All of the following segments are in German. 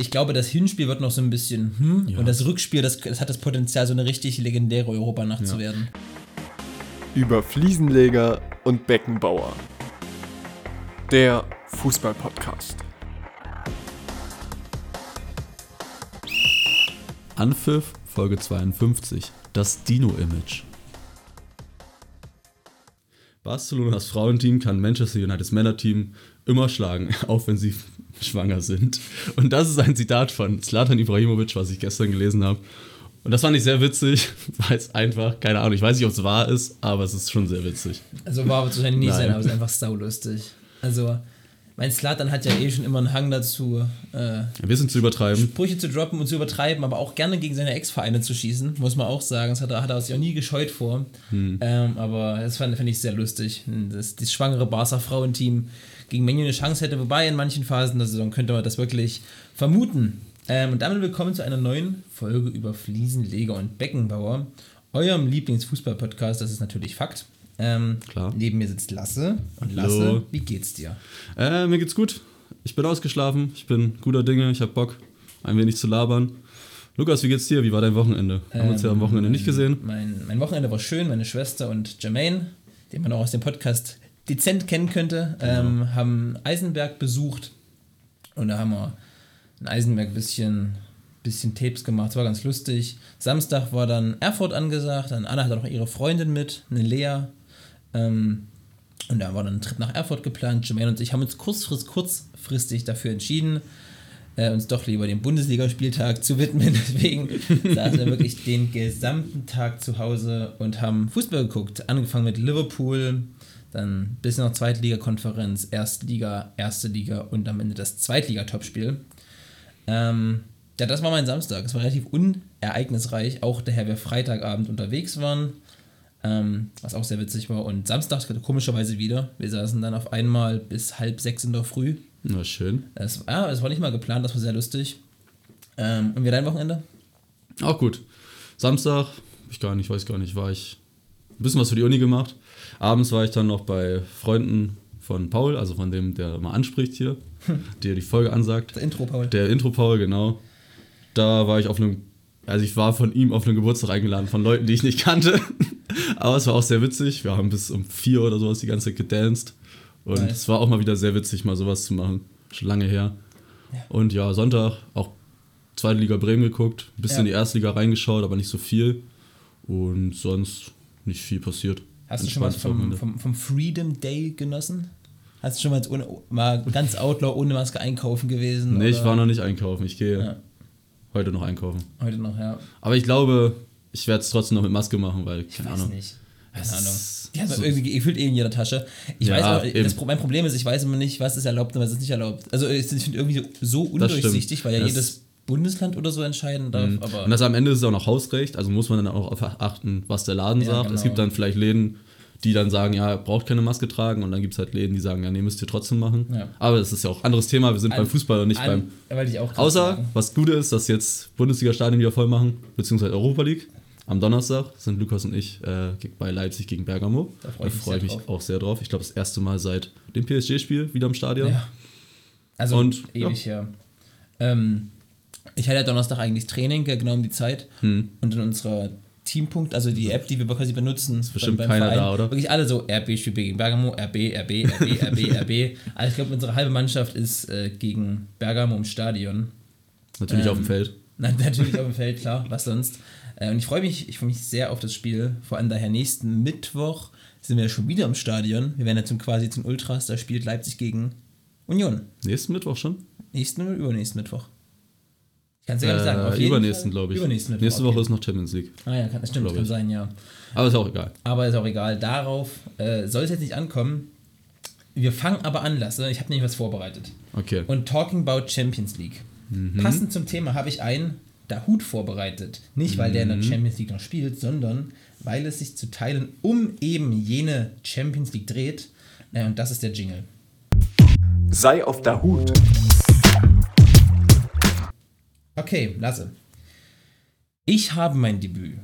Ich glaube, das Hinspiel wird noch so ein bisschen, hm, ja. und das Rückspiel, das, das, hat das Potenzial, so eine richtig legendäre Europanacht ja. zu werden. Über Fliesenleger und Beckenbauer. Der Fußball-Podcast. Anpfiff, Folge 52. Das Dino-Image. Barcelonas Frauenteam kann Manchester Uniteds Männerteam immer schlagen, auch wenn sie schwanger sind. Und das ist ein Zitat von Zlatan Ibrahimovic, was ich gestern gelesen habe. Und das fand ich sehr witzig, weil es einfach, keine Ahnung, ich weiß nicht, ob es wahr ist, aber es ist schon sehr witzig. Also wahr wird es wahrscheinlich nicht sein, aber es ist einfach saulustig. Also, mein Slatan hat ja eh schon immer einen Hang dazu, äh, ein bisschen zu übertreiben. Sprüche zu droppen und zu übertreiben, aber auch gerne gegen seine Ex-Vereine zu schießen, muss man auch sagen. Das hat er, hat er sich auch nie gescheut vor. Hm. Ähm, aber das fand, fand ich sehr lustig. Das, das schwangere Barca-Frauenteam gegen Menu eine Chance hätte, wobei in manchen Phasen der Saison könnte man das wirklich vermuten. Ähm, und damit willkommen zu einer neuen Folge über Fliesenleger und Beckenbauer, eurem Lieblingsfußball-Podcast, das ist natürlich Fakt. Ähm, Klar. Neben mir sitzt Lasse. Und Lasse, Hallo. wie geht's dir? Äh, mir geht's gut. Ich bin ausgeschlafen. Ich bin guter Dinge. Ich habe Bock, ein wenig zu labern. Lukas, wie geht's dir? Wie war dein Wochenende? Ähm, Haben wir uns ja am Wochenende nicht gesehen. Mein, mein Wochenende war schön. Meine Schwester und Jermaine, den man auch aus dem Podcast dezent kennen könnte, ähm, ja. haben Eisenberg besucht. Und da haben wir in Eisenberg ein bisschen, bisschen Tapes gemacht. Es war ganz lustig. Samstag war dann Erfurt angesagt. Dann Anna hat auch ihre Freundin mit, eine Lea. Ähm, und da war dann ein Trip nach Erfurt geplant. Jermaine und ich haben uns kurzfrist, kurzfristig dafür entschieden, äh, uns doch lieber dem Bundesligaspieltag zu widmen. Deswegen saßen wir wirklich den gesamten Tag zu Hause und haben Fußball geguckt. Angefangen mit Liverpool, dann bis noch Zweitliga-Konferenz, Erstliga, Erste Liga und am Ende das Zweitliga-Topspiel. Ähm, ja, das war mein Samstag. Es war relativ unereignisreich, auch daher wir Freitagabend unterwegs waren. Ähm, was auch sehr witzig war. Und Samstag komischerweise wieder. Wir saßen dann auf einmal bis halb sechs in der Früh. Na schön. Es, ja, es war nicht mal geplant, das war sehr lustig. Ähm, und wie dein Wochenende? Auch gut. Samstag, ich gar nicht, weiß gar nicht, war ich ein bisschen was für die Uni gemacht. Abends war ich dann noch bei Freunden von Paul, also von dem, der mal anspricht hier, der die Folge ansagt. Der Intro Paul. Der Intro Paul, genau. Da war ich auf einem, also ich war von ihm auf einen Geburtstag eingeladen, von Leuten, die ich nicht kannte. Aber es war auch sehr witzig. Wir haben bis um vier oder sowas die ganze Zeit gedanced. Und nice. es war auch mal wieder sehr witzig, mal sowas zu machen. Schon lange her. Ja. Und ja, Sonntag auch zweite Liga Bremen geguckt, ein bisschen ja. in die Erstliga reingeschaut, aber nicht so viel. Und sonst nicht viel passiert. Hast du schon mal vom, vom, vom, Freedom Day genossen? Hast du schon mal, ohne, mal ganz Outlaw ohne Maske einkaufen gewesen? Nee, oder? ich war noch nicht einkaufen. Ich gehe ja. heute noch einkaufen. Heute noch, ja. Aber ich glaube, ich werde es trotzdem noch mit Maske machen, weil, ich keine weiß Ahnung. Nicht. Keine Ahnung. Die haben so irgendwie gefühlt eh in jeder Tasche. Ich ja, weiß auch, das, mein Problem ist, ich weiß immer nicht, was ist erlaubt und was ist nicht erlaubt. Also ich finde irgendwie so undurchsichtig, weil ja das jedes Bundesland oder so entscheiden darf. Mhm. und das am Ende ist es auch noch Hausrecht, also muss man dann auch achten, was der Laden ja, sagt. Genau. Es gibt dann vielleicht Läden, die dann sagen, ja, braucht keine Maske tragen und dann gibt es halt Läden, die sagen, ja, nee, müsst ihr trotzdem machen. Ja. Aber das ist ja auch ein anderes Thema, wir sind an, beim Fußball und nicht an, beim... Außer, sagen. was gut ist, dass jetzt Bundesliga-Stadien wieder voll machen, beziehungsweise Europa League. Am Donnerstag sind Lukas und ich äh, bei Leipzig gegen Bergamo. Da freue ich, freu ich mich drauf. auch sehr drauf. Ich glaube, das erste Mal seit dem PSG-Spiel wieder im Stadion. Ja. Also und, ewig ja. her. Ähm, ich hatte ja Donnerstag eigentlich Training, genau um die Zeit. Hm. Und in unserer Teampunkt, also die App, die wir quasi benutzen. Ist bestimmt beim, beim keiner Verein, da, oder? Wirklich alle so, RB spielt gegen Bergamo, RB, RB, RB, RB, RB. Also ich glaube, unsere halbe Mannschaft ist äh, gegen Bergamo im Stadion. Natürlich ähm, auf dem Feld. Nein, natürlich auf dem Feld, klar, was sonst. Äh, und ich freue mich, ich freue mich sehr auf das Spiel. Vor allem daher nächsten Mittwoch sind wir schon wieder im Stadion. Wir werden jetzt quasi zum Ultras, da spielt Leipzig gegen Union. Nächsten Mittwoch schon? Nächsten oder übernächsten Mittwoch? Kannst du gar nicht sagen. Auf übernächsten, glaube ich. Übernächsten Mittwoch, Nächste Woche okay. ist noch Champions League. Ah ja, kann, das stimmt, kann sein, ja. Aber ist auch egal. Aber ist auch egal. Darauf äh, soll es jetzt nicht ankommen. Wir fangen aber an, Lasse. Ich habe nämlich was vorbereitet. Okay. Und Talking About Champions League. Mhm. Passend zum Thema habe ich einen Dahut vorbereitet. Nicht, weil mhm. der in der mhm. Champions League noch spielt, sondern weil es sich zu teilen um eben jene Champions League dreht. Äh, und das ist der Jingle. Sei auf der Hut. Okay, lasse. Ich habe mein Debüt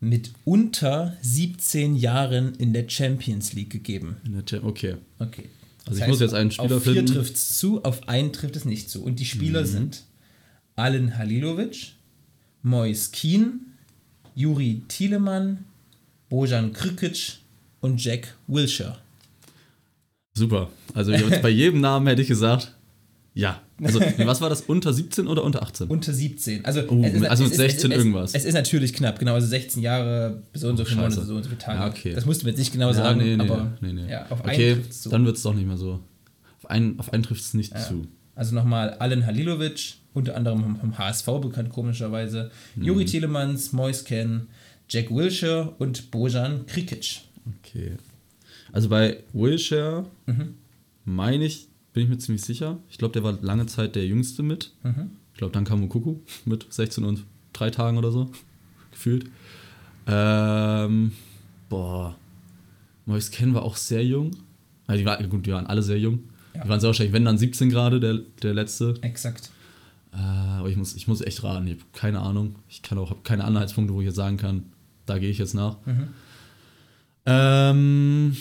mit unter 17 Jahren in der Champions League gegeben. Okay. Okay. Also ich heißt, muss jetzt einen Spieler auf finden. Auf vier trifft es zu, auf einen trifft es nicht zu. Und die Spieler mhm. sind Alen Halilovic, Mois Keen, Juri Thielemann, Bojan Krikic und Jack Wilshere. Super. Also bei jedem Namen hätte ich gesagt, ja. Also was war das, unter 17 oder unter 18? Unter 17. Also, Oh, ist, also mit es 16 es, irgendwas. Es ist natürlich knapp, genau. Also 16 Jahre, so und so viele Monate, so und so viele Tage. Ja, okay. Das musst du mir jetzt nicht genau ja, sagen, nee, nee, aber nee, nee. Ja, auf einen okay, trifft's zu. dann wird es doch nicht mehr so. Auf einen, auf einen trifft es nicht zu. Also nochmal Alen Halilovic, unter anderem vom- HSV bekannt, komischerweise. Mhm. Juri Tielemans, Mois Ken, Jack Wilshere und Bojan Krikic. Okay. Also bei Wilshire Mhm. meine ich, bin ich mir ziemlich sicher. Ich glaube, der war lange Zeit der Jüngste mit. Mhm. Ich glaube, dann kam Mukuku mit 16 und 3 Tagen oder so. Gefühlt. Ähm, boah. Mois Ken war auch sehr jung. Also die, war, gut, die waren alle sehr jung. Ja. Die waren sehr wahrscheinlich, wenn dann 17 gerade, der, der letzte. Exakt. Äh, aber ich muss, ich muss echt raten. Ich habe keine Ahnung. Ich kann auch, habe keine Anhaltspunkte, wo ich jetzt sagen kann, da gehe ich jetzt nach. Mhm. Ähm,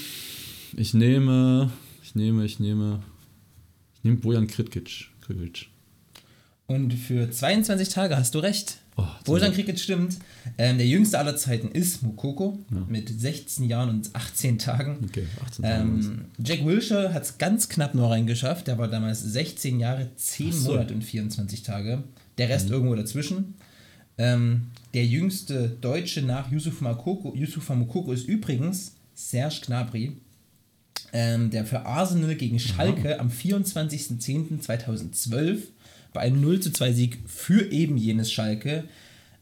ich nehme, ich nehme, ich nehme, nehme Bojan Kritkic. Kritkic. Und für 22 Tage hast du recht. Oh, Bojan Krikic stimmt. Ähm, der jüngste aller Zeiten ist Mukoko Ja. mit 16 Jahren und 18 Tagen. Okay, 18 Tage. Ähm, Jack Wilshere hat es ganz knapp nur reingeschafft. Der war damals 16 Jahre, 10 Ach so. Mhm. Monate und 24 Tage. Der Rest irgendwo dazwischen. Ähm, der jüngste Deutsche nach Yusuf Makoko, Yusufa Mukoko ist übrigens Serge Gnabry, ähm, der für Arsenal gegen Schalke am 24.10.2012 bei einem 0 zu 2 Sieg für eben jenes Schalke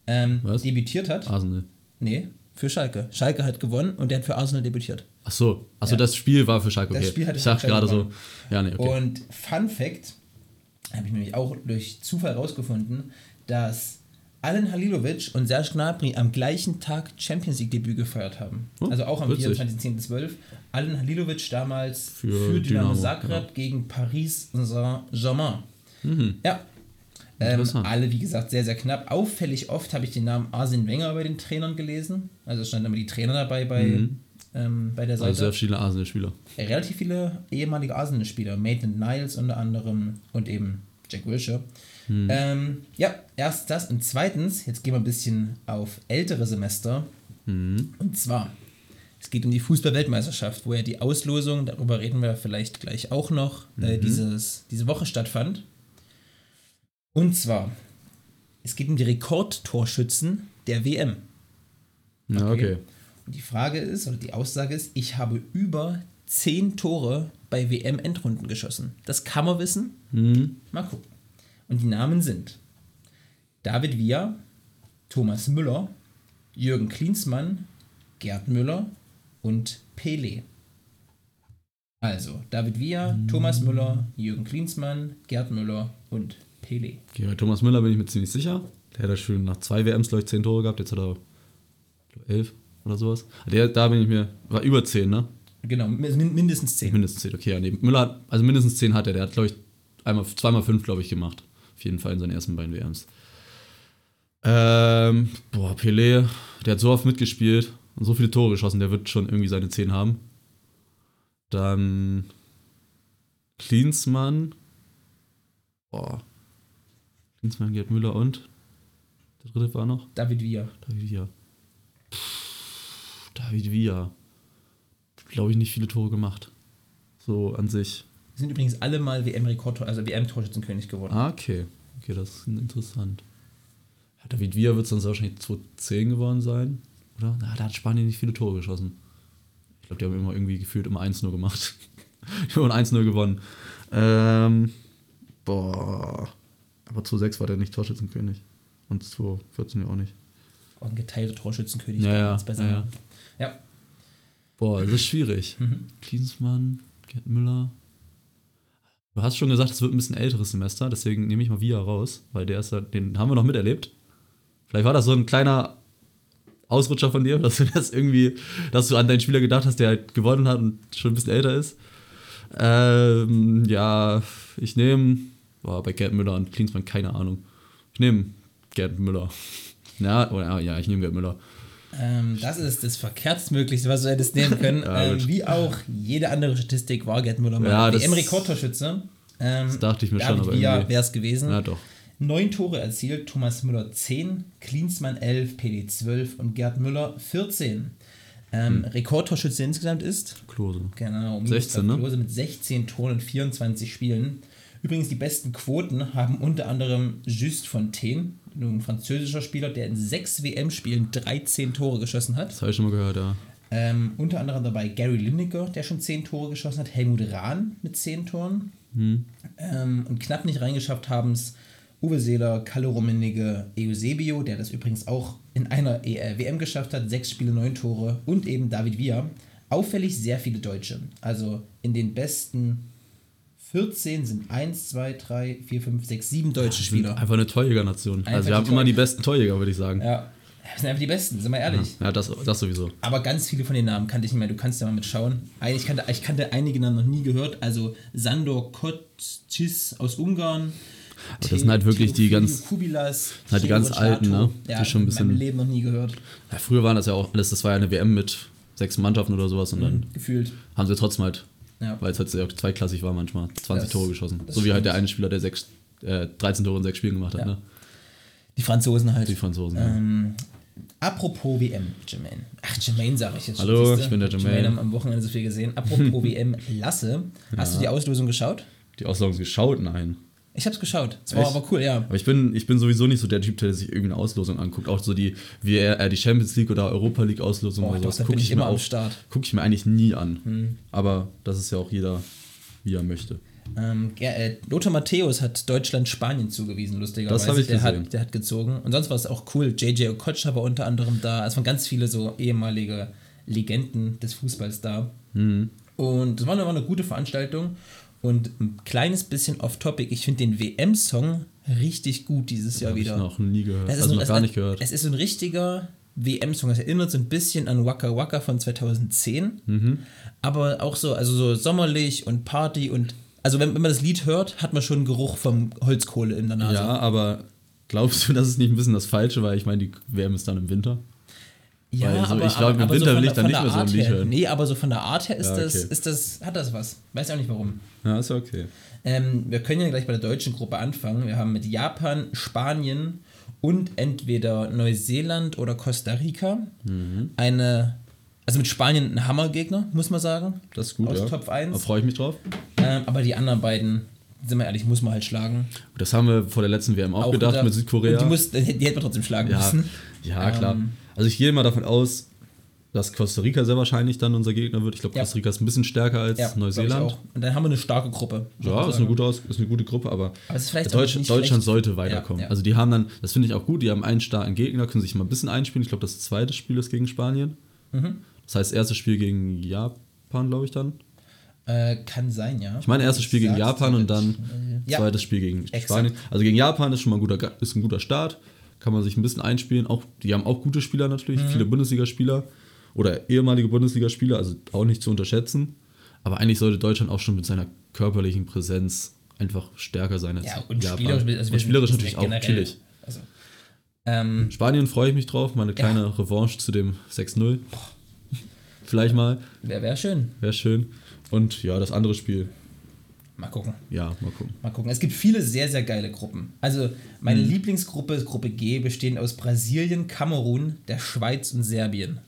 ähm, debütiert hat. Arsenal. Nee, für Schalke. Schalke hat gewonnen und der hat für Arsenal debütiert. Ach so, ach so Ja. das Spiel war für Schalke. Okay. Das Spiel hatte ich Schalke gerade so, ja, nee, okay. Und Fun Fact, habe ich nämlich auch durch Zufall rausgefunden, dass Alen Halilovic und Serge Gnabry am gleichen Tag Champions League Debüt gefeiert haben. Oh, also auch am witzig. 24.10.12. Alen Halilovic damals für, Für Dynamo, Dynamo, Zagreb gegen Paris Saint-Germain. Mhm. Ja. Ähm, alle, wie gesagt, sehr, sehr knapp. Auffällig oft habe ich den Namen Arsene Wenger bei den Trainern gelesen. Also es standen immer die Trainer dabei bei, Mhm. ähm, bei der Seite. also sehr viele Arsenal-Spieler. Ja, relativ viele ehemalige Arsenal-Spieler, Maitland Niles unter anderem und eben Jack Wilshere. Ähm, ja, erst das und zweitens, jetzt gehen wir ein bisschen auf ältere Semester. Mhm. Und zwar, es geht um die Fußball-Weltmeisterschaft, wo ja die Auslosung, darüber reden wir vielleicht gleich auch noch, äh, dieses, diese Woche stattfand. Und zwar, es geht um die Rekordtorschützen der WM. Okay. okay. Und die Frage ist, oder die Aussage ist, ich habe über 10 Tore bei WM-Endrunden geschossen. Das kann man wissen. Mhm. Mal gucken. Und die Namen sind David Villa, Thomas Müller, Jürgen Klinsmann, Gerd Müller und Pele. Also, David Villa, Thomas Müller, Jürgen Klinsmann, Gerd Müller und Pele. Okay, bei Thomas Müller bin ich mir ziemlich sicher. Der hat ja schon nach zwei WMs, glaube ich, 10 Tore gehabt. Jetzt hat er 11 oder sowas. Der, da bin ich mir, war über 10, ne? Genau, min- mindestens 10. Mindestens 10, okay. Ja, nee, Müller hat, also mindestens 10 hat er. Der hat, glaube ich, einmal, zweimal 5, glaube ich, gemacht. Auf jeden Fall in seinen ersten beiden WMs. Ähm, boah, Pelé, der hat so oft mitgespielt und so viele Tore geschossen, der wird schon irgendwie seine 10 haben. Dann Klinsmann. Boah. Klinsmann, Gerd Müller und der dritte war noch David Villa. David Villa. David Villa. Glaube ich, nicht viele Tore gemacht. So an sich. Sind übrigens alle mal WM-Rekord, also WM-Torschützenkönig geworden. Ah, okay. Okay, das ist interessant. David Villa wird es dann wahrscheinlich 2010 geworden sein. Oder? Na, da hat Spanien nicht viele Tore geschossen. Ich glaube, die haben immer irgendwie gefühlt immer 1-0 gemacht. haben 1-0 gewonnen. Ähm, boah. Aber 2-6 war der nicht Torschützenkönig. Und 2-14 ja auch nicht. Auch ein geteilter Torschützenkönig. Ja, ja, ja. ja. Boah, das ist schwierig. Mhm. Klinsmann, Gerd Müller. Du hast schon gesagt, es wird ein bisschen älteres Semester, deswegen nehme ich mal Via raus, weil der ist ja, den haben wir noch miterlebt. Vielleicht war das so ein kleiner Ausrutscher von dir, dass du das irgendwie, dass du an deinen Spieler gedacht hast, der halt gewonnen hat und schon ein bisschen älter ist. Ähm, ja, ich nehme, boah, bei Gerd Müller und Klinsmann keine Ahnung. Ich nehme Gerd Müller. Ja, oder, ja, ich nehme Gerd Müller. Ähm, das ist das Verkehrtmöglichste, was du hättest nehmen können. Ja, ähm, wie auch jede andere Statistik war Gerd Müller mal Ja, WM-Rekordtorschütze. Ähm, Das dachte ich mir David schon, aber Villa wäre es gewesen. Ja, doch. Neun Tore erzielt, Thomas Müller 10, Klinsmann 11, PD 12 und Gerd Müller 14. Ähm, hm. Rekordtorschütze insgesamt ist Klose. Genau, 16, ne? Klose mit 16 Toren und 24 Spielen. Übrigens, die besten Quoten haben unter anderem Just Fontaine, ein französischer Spieler, der in sechs WM-Spielen 13 Tore geschossen hat. Das habe ich schon mal gehört, ja. Ähm, unter anderem dabei Gary Lineker, der schon 10 Tore geschossen hat, Helmut Rahn mit 10 Toren. Hm. Ähm, und knapp nicht reingeschafft haben es Uwe Seeler, Kalle Rummenigge, Eusebio, der das übrigens auch in einer e WM geschafft hat, 6 Spiele, 9 Tore und eben David Villa. Auffällig sehr viele Deutsche. Also in den besten 14 sind 1, 2, 3, 4, 5, 6, 7 deutsche Spieler. Einfach eine Torjäger-Nation. Also wir haben immer die besten Torjäger, würde ich sagen. Ja. Das sind einfach die besten, sind wir ehrlich. Ja, das, das sowieso. Aber ganz viele von den Namen kannte ich nicht mehr. Du kannst ja mal mitschauen. Ich kannte, ich kannte einige Namen noch nie gehört. Also Sandor Kotcis aus Ungarn. Aber das sind halt wirklich die ganz, Kubilas, halt die ganz alten, ne? Ja, die schon ein bisschen. In meinem Leben noch nie gehört. Ja, früher waren das ja auch alles, das war ja eine WM mit sechs Mannschaften oder sowas und dann mhm, gefühlt. haben sie trotzdem halt ja. Weil es halt sehr zweiklassig war manchmal. 20 das, Tore geschossen. So wie halt der eine Spieler, der sechs, äh, 13 Tore in sechs Spielen gemacht hat. Ja. Ne? Die Franzosen halt. Die Franzosen. Ähm, apropos WM, Jermaine. Ach, Jermaine sage ich jetzt schon. Hallo, ich bin der Jermaine. Jermaine am Wochenende so viel gesehen. Apropos WM, Lasse. Hast ja. du die Auslosung geschaut? Die Auslosung geschaut? Nein. Ich hab's geschaut. Es war Echt? aber cool, ja. Aber ich bin, ich bin sowieso nicht so der Typ, der sich irgendeine Auslosung anguckt. Auch so die, wie er die Champions League oder Europa League Auslosung oder sowas. Gucke ich, ich, mir auch, guck ich mir eigentlich nie an. Hm. Aber das ist ja auch jeder wie er möchte. Ähm, ja, äh, Lothar Matthäus hat Deutschland Spanien zugewiesen, lustigerweise. Das habe ich der gesehen. Hat, der hat gezogen. Und sonst war es auch cool. JJ Okocha war unter anderem da. Es waren ganz viele so ehemalige Legenden des Fußballs da. Mhm. Und es war eine, war eine gute Veranstaltung. Und ein kleines bisschen off-topic. Ich finde den WM-Song richtig gut dieses das Jahr wieder. Ich noch nie gehört. Also noch gar nicht gehört. Es ist ein richtiger WM-Song. Es erinnert so ein bisschen an Waka Waka von 2010. Mhm. Aber auch so, also so sommerlich und Party und. Also, wenn, wenn man das Lied hört, hat man schon einen Geruch vom Holzkohle in der Nase. Ja, aber glaubst du, das ist nicht ein bisschen das Falsche, weil ich meine, die WM ist dann im Winter? Ja, so, aber, ich glaube, im Winter so will ich dann nicht mehr so ein Lied hören. Nee, aber so von der Art her ist, ja, okay. das, ist das, hat das was. Weiß auch nicht warum. Ja, ist okay. Ähm, wir können ja gleich bei der deutschen Gruppe anfangen. Wir haben mit Japan, Spanien und entweder Neuseeland oder Costa Rica mhm. eine, also mit Spanien ein Hammergegner, muss man sagen. Das ist gut, aus ja. Top 1. Da freue ich mich drauf. Ähm, aber die anderen beiden, sind wir ehrlich, muss man halt schlagen. Das haben wir vor der letzten WM auch, auch gedacht mit Südkorea. Die, muss, die, hätten wir trotzdem schlagen ja. müssen. Ja, klar. Ähm, also ich gehe mal davon aus, dass Costa Rica sehr wahrscheinlich dann unser Gegner wird. Ich glaube, ja. Costa Rica ist ein bisschen stärker als ja, Neuseeland. Und dann haben wir eine starke Gruppe. Ja, ist eine, gute Aus ist eine gute Gruppe, aber, aber Deutsch Deutschland schlecht. sollte weiterkommen. Ja, also die haben dann, das finde ich auch gut, die haben einen starken Gegner, können sich mal ein bisschen einspielen. Ich glaube, das zweite Spiel ist gegen Spanien. Mhm. Das heißt, erstes Spiel gegen Japan, glaube ich dann. Äh, kann sein, ja. Ich meine, erstes Spiel gegen Japan und dann zweites Spiel gegen Exakt. Spanien. Also gegen Japan ist schon mal ein guter, ist ein guter Start. Kann man sich ein bisschen einspielen. Auch, die haben auch gute Spieler natürlich, mhm. viele Bundesligaspieler oder ehemalige Bundesligaspieler, also auch nicht zu unterschätzen. Aber eigentlich sollte Deutschland auch schon mit seiner körperlichen Präsenz einfach stärker sein als ja, und Japan. Spielerisch, also und spielerisch natürlich auch, natürlich. Also, ähm, Spanien freue ich mich drauf, meine kleine ja. Revanche zu dem 6-0. Vielleicht mal. Wäre wär schön. Wäre schön. Und ja, das andere Spiel. Mal gucken. Ja, mal gucken. Mal gucken. Es gibt viele sehr, sehr geile Gruppen. Also, meine hm. Lieblingsgruppe, Gruppe G, bestehend aus Brasilien, Kamerun, der Schweiz und Serbien.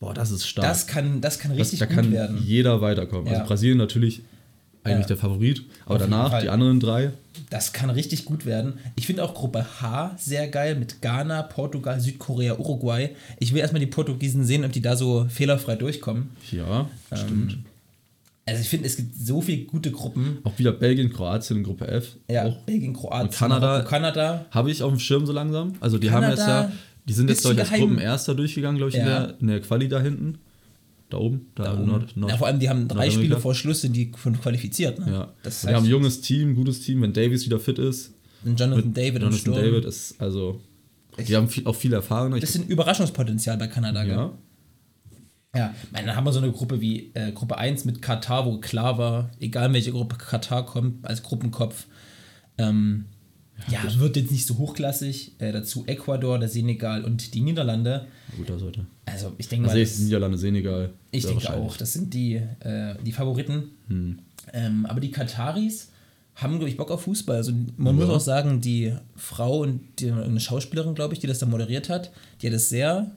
Boah, das ist stark. Das kann, das kann richtig das, da kann werden. jeder weiterkommen. Also ja. Also Brasilien natürlich eigentlich ja. der Favorit, aber Auf danach die anderen drei. Das kann richtig gut werden. Ich finde auch Gruppe H sehr geil mit Ghana, Portugal, Südkorea, Uruguay. Ich will erstmal die Portugiesen sehen, ob die da so fehlerfrei durchkommen. Ja, ähm, stimmt. Also ich finde, es gibt so viele gute Gruppen. Auch wieder Belgien, Kroatien in Gruppe F. Ja, auch. Belgien, Kroatien, und Kanada. Kanada. Habe ich auf dem Schirm so langsam. Also die Kanada, haben jetzt ja, die sind jetzt, glaube ich, als Gruppenerster durchgegangen, glaube ich, ja. in, der, in der Quali da hinten. Da oben, da, da oben. Nord, Nord, ja, vor allem, die haben drei Spiele vor Schluss, sind die qualifiziert. Ne? Ja. Das heißt, die haben ein junges Team, gutes Team, wenn Davis wieder fit ist. Und Jonathan David Jonathan David ist, also, die haben viel, auch viel Erfahrung. Das ist ein Überraschungspotenzial bei Kanada, ja. Gell? Ja, dann haben wir so eine Gruppe wie äh, Gruppe 1 mit Katar, wo klar war, egal welche Gruppe Katar kommt, als Gruppenkopf, ähm, ja, ja wird jetzt nicht so hochklassig. Äh, dazu Ecuador, der Senegal und die Niederlande. Guter Sorte. Also ich denke also mal. Also Niederlande, Senegal. Ich denke auch, das sind die, äh, die Favoriten. Hm. Ähm, aber die Kataris haben, glaube ich, Bock auf Fußball. Also man ja. muss auch sagen, die Frau und die, eine Schauspielerin, glaube ich, die das da moderiert hat, die hat es sehr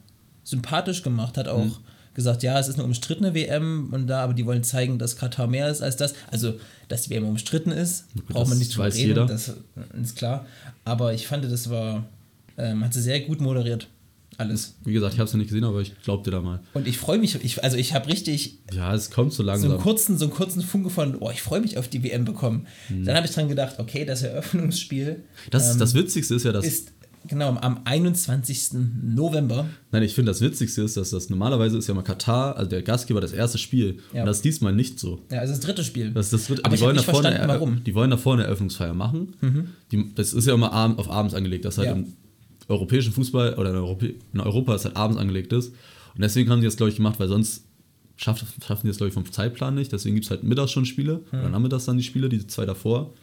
sympathisch gemacht, hat auch mhm. Gesagt, ja, es ist eine umstrittene WM und da, aber die wollen zeigen, dass Katar mehr ist als das. Also, dass die WM umstritten ist, braucht man nicht zu reden, jeder. das ist klar. Aber ich fand, das war, ähm, hat sie sehr gut moderiert alles. Wie gesagt, ich habe es ja nicht gesehen, aber ich glaub dir da mal. Und ich freue mich, ich, also ich habe richtig. Ja, es kommt so langsam. So einen kurzen, so einen kurzen Funke von, oh, ich freue mich auf die WM bekommen. Hm. Dann habe ich dran gedacht, okay, das Eröffnungsspiel. Das, ähm, das Witzigste ist ja, dass. Ist, genau, am 21. November. Nein, ich finde, das Witzigste ist, dass das normalerweise ist ja mal Katar, also der Gastgeber, das erste Spiel. Ja. Und das ist diesmal nicht so. Ja, also das dritte Spiel. Das ist das dritte, aber die wollen, da vorne, warum. die wollen da vorne eine Eröffnungsfeier machen. Mhm. Die, das ist ja immer auf abends angelegt, das halt ja. im europäischen Fußball oder in, Europä in Europa es halt abends angelegt ist. Und deswegen haben die das, glaube ich, gemacht, weil sonst schaff, schaffen die das, glaube ich, vom Zeitplan nicht. Deswegen gibt es halt mittags schon Spiele, hm. oder nachmittags dann die Spiele, die zwei davor.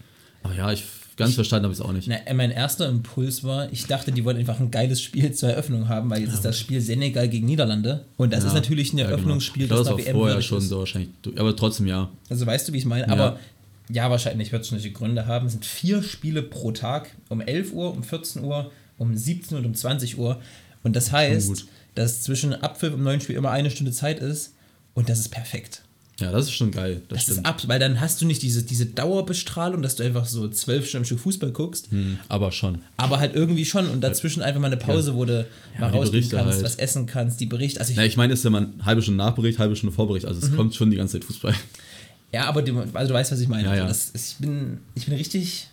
Aber ja, ich ganz ich, verstanden habe ich es auch nicht. Na, mein erster Impuls war, ich dachte, die wollen einfach ein geiles Spiel zur Eröffnung haben, weil jetzt ja, ist das Spiel Senegal gegen Niederlande. Und das ja, ist natürlich ein Eröffnungsspiel, ja, genau. das, das war vorher schon so wahrscheinlich. Aber trotzdem ja. Also weißt du, wie ich meine? Aber ja, wahrscheinlich wird es schon Gründe haben. Es sind vier Spiele pro Tag um 11 Uhr, um 14 Uhr, um 17 und um 20 Uhr. Und das heißt, dass zwischen Abpfiff und neuen Spiel immer eine Stunde Zeit ist und das ist perfekt. Ja, das ist schon geil. Das, das ist ab, weil dann hast du nicht diese, diese Dauerbestrahlung, dass du einfach so zwölf Stunden Stück Fußball guckst. Hm, aber schon. Aber halt irgendwie schon. Und dazwischen einfach mal eine Pause, ja. wo du ja, mal rausgehen kannst, halt. was essen kannst, die Berichte. Also ich, ich meine, es ist ja mal eine halbe Stunde Nachbericht, halbe Stunde Vorbericht. Also es mhm. kommt schon die ganze Zeit Fußball. Ja, aber du, also du weißt, was ich meine. Ja, also das, ich, bin, ich bin richtig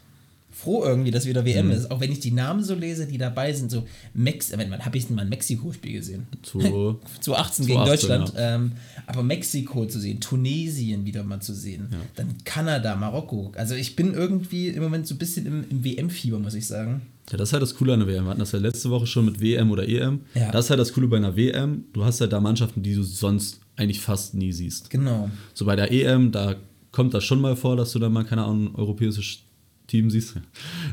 froh irgendwie, dass wieder WM mhm. ist. Auch wenn ich die Namen so lese, die dabei sind, so Mex wann habe ich denn mal ein Mexiko-Spiel gesehen? Zu, zu 18 gegen 18, Deutschland. Ja. Ähm, aber Mexiko zu sehen, Tunesien wieder mal zu sehen, ja. dann Kanada, Marokko. Also ich bin irgendwie im Moment so ein bisschen im, im WM-Fieber, muss ich sagen. Ja, das ist halt das Coole an der WM. Wir hatten das ja letzte Woche schon mit WM oder EM. Ja. Das ist halt das Coole bei einer WM. Du hast halt da Mannschaften, die du sonst eigentlich fast nie siehst. Genau. So bei der EM, da kommt das schon mal vor, dass du da mal, keine Ahnung, europäisches Team siehst,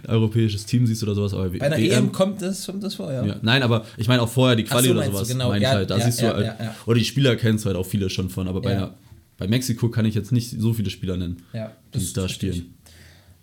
europäisches Team siehst oder sowas. Aber Bei einer WM, EM kommt das, kommt das vor, ja. ja. Nein, aber ich meine auch vorher die Quali so, oder sowas. Genau. Meine ja, halt. Da ja, siehst du halt, oder die Spieler kennst du halt auch viele schon von, aber bei, einer, bei Mexiko kann ich jetzt nicht so viele Spieler nennen, die da spielen.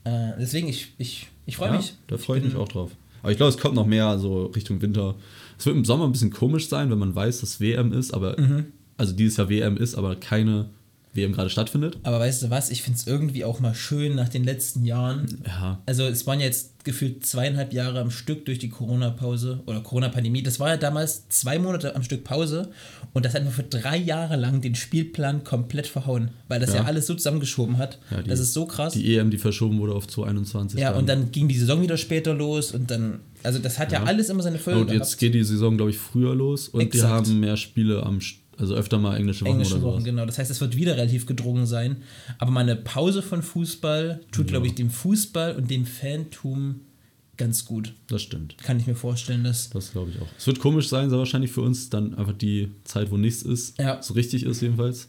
Äh, deswegen, ich, ich, ich freue mich. Da freue ich mich auch drauf. Aber ich glaube, es kommt noch mehr so Richtung Winter. Es wird im Sommer ein bisschen komisch sein, wenn man weiß, dass WM ist, aber mhm. also dieses Jahr WM ist, aber keine WM gerade stattfindet. Aber weißt du was, ich finde es irgendwie auch mal schön nach den letzten Jahren. Ja. Also es waren jetzt gefühlt zweieinhalb Jahre am Stück durch die Corona-Pause oder Corona-Pandemie. Das war ja damals zwei Monate am Stück Pause und das hat nur für drei Jahre lang den Spielplan komplett verhauen, weil das ja, ja alles so zusammengeschoben hat. Ja, die, das ist so krass. Die EM, die verschoben wurde auf 2021. Ja, dann. und dann ging die Saison wieder später los und dann, also das hat ja, alles immer seine Folgen. Und jetzt gehabt. geht die Saison, glaube ich, früher los und Exakt. die haben mehr Spiele am Stück also öfter mal englische Wochen englische oder Wochen, sowas. genau. Das heißt, es wird wieder relativ gedrungen sein. Aber mal eine Pause von Fußball tut, ja. glaube ich, dem Fußball und dem Fantum ganz gut. Das stimmt. Kann ich mir vorstellen, dass. Das glaube ich auch. Es wird komisch sein, sehr wahrscheinlich für uns dann einfach die Zeit, wo nichts ist. Ja. So richtig ist jedenfalls.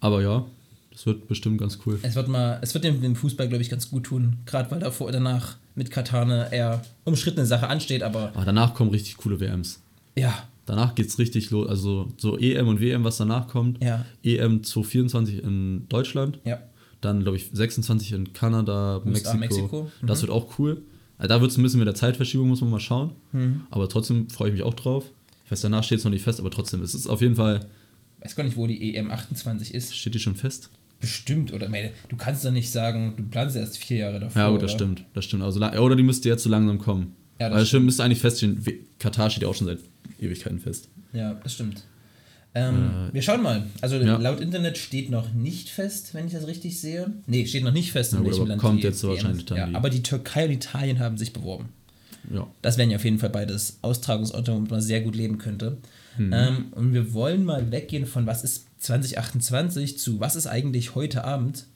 Aber ja, das wird bestimmt ganz cool. Es wird mal, es wird dem, dem Fußball, glaube ich, ganz gut tun. Gerade weil davor danach mit Katane eher umstrittene Sache ansteht, aber. Aber danach kommen richtig coole WMs. Ja, Danach geht es richtig los. Also so EM und WM, was danach kommt. Ja. EM 2024 in Deutschland. Ja. Dann, glaube ich, 26 in Kanada, Mexiko. Mexiko. Mhm. Das wird auch cool. Also da wird es ein bisschen mit der Zeitverschiebung, muss man mal schauen. Mhm. Aber trotzdem freue ich mich auch drauf. Ich weiß, danach steht es noch nicht fest, aber trotzdem, es ist auf jeden Fall. Ich weiß gar nicht, wo die EM 28 ist. Steht die schon fest? Bestimmt, oder? Du kannst doch nicht sagen, du planst erst vier Jahre davor. Ja, gut, das oder? stimmt. Das stimmt. Also, oder die müsste jetzt so langsam kommen. Ja, das Weil stimmt. müsste eigentlich feststehen, Katar steht ja auch schon seit Ewigkeiten fest. Ja, das stimmt. Ähm, äh, wir schauen mal. Also ja. laut Internet steht noch nicht fest, wenn ich das richtig sehe. Nee, steht noch nicht fest, in welchem Land kommt jetzt so wahrscheinlich dann ja, Aber die Türkei und Italien haben sich beworben. Ja. Das wären ja auf jeden Fall beides Austragungsorte, wo man sehr gut leben könnte. Mhm. Ähm, und wir wollen mal weggehen von was ist 2028 zu was ist eigentlich heute Abend.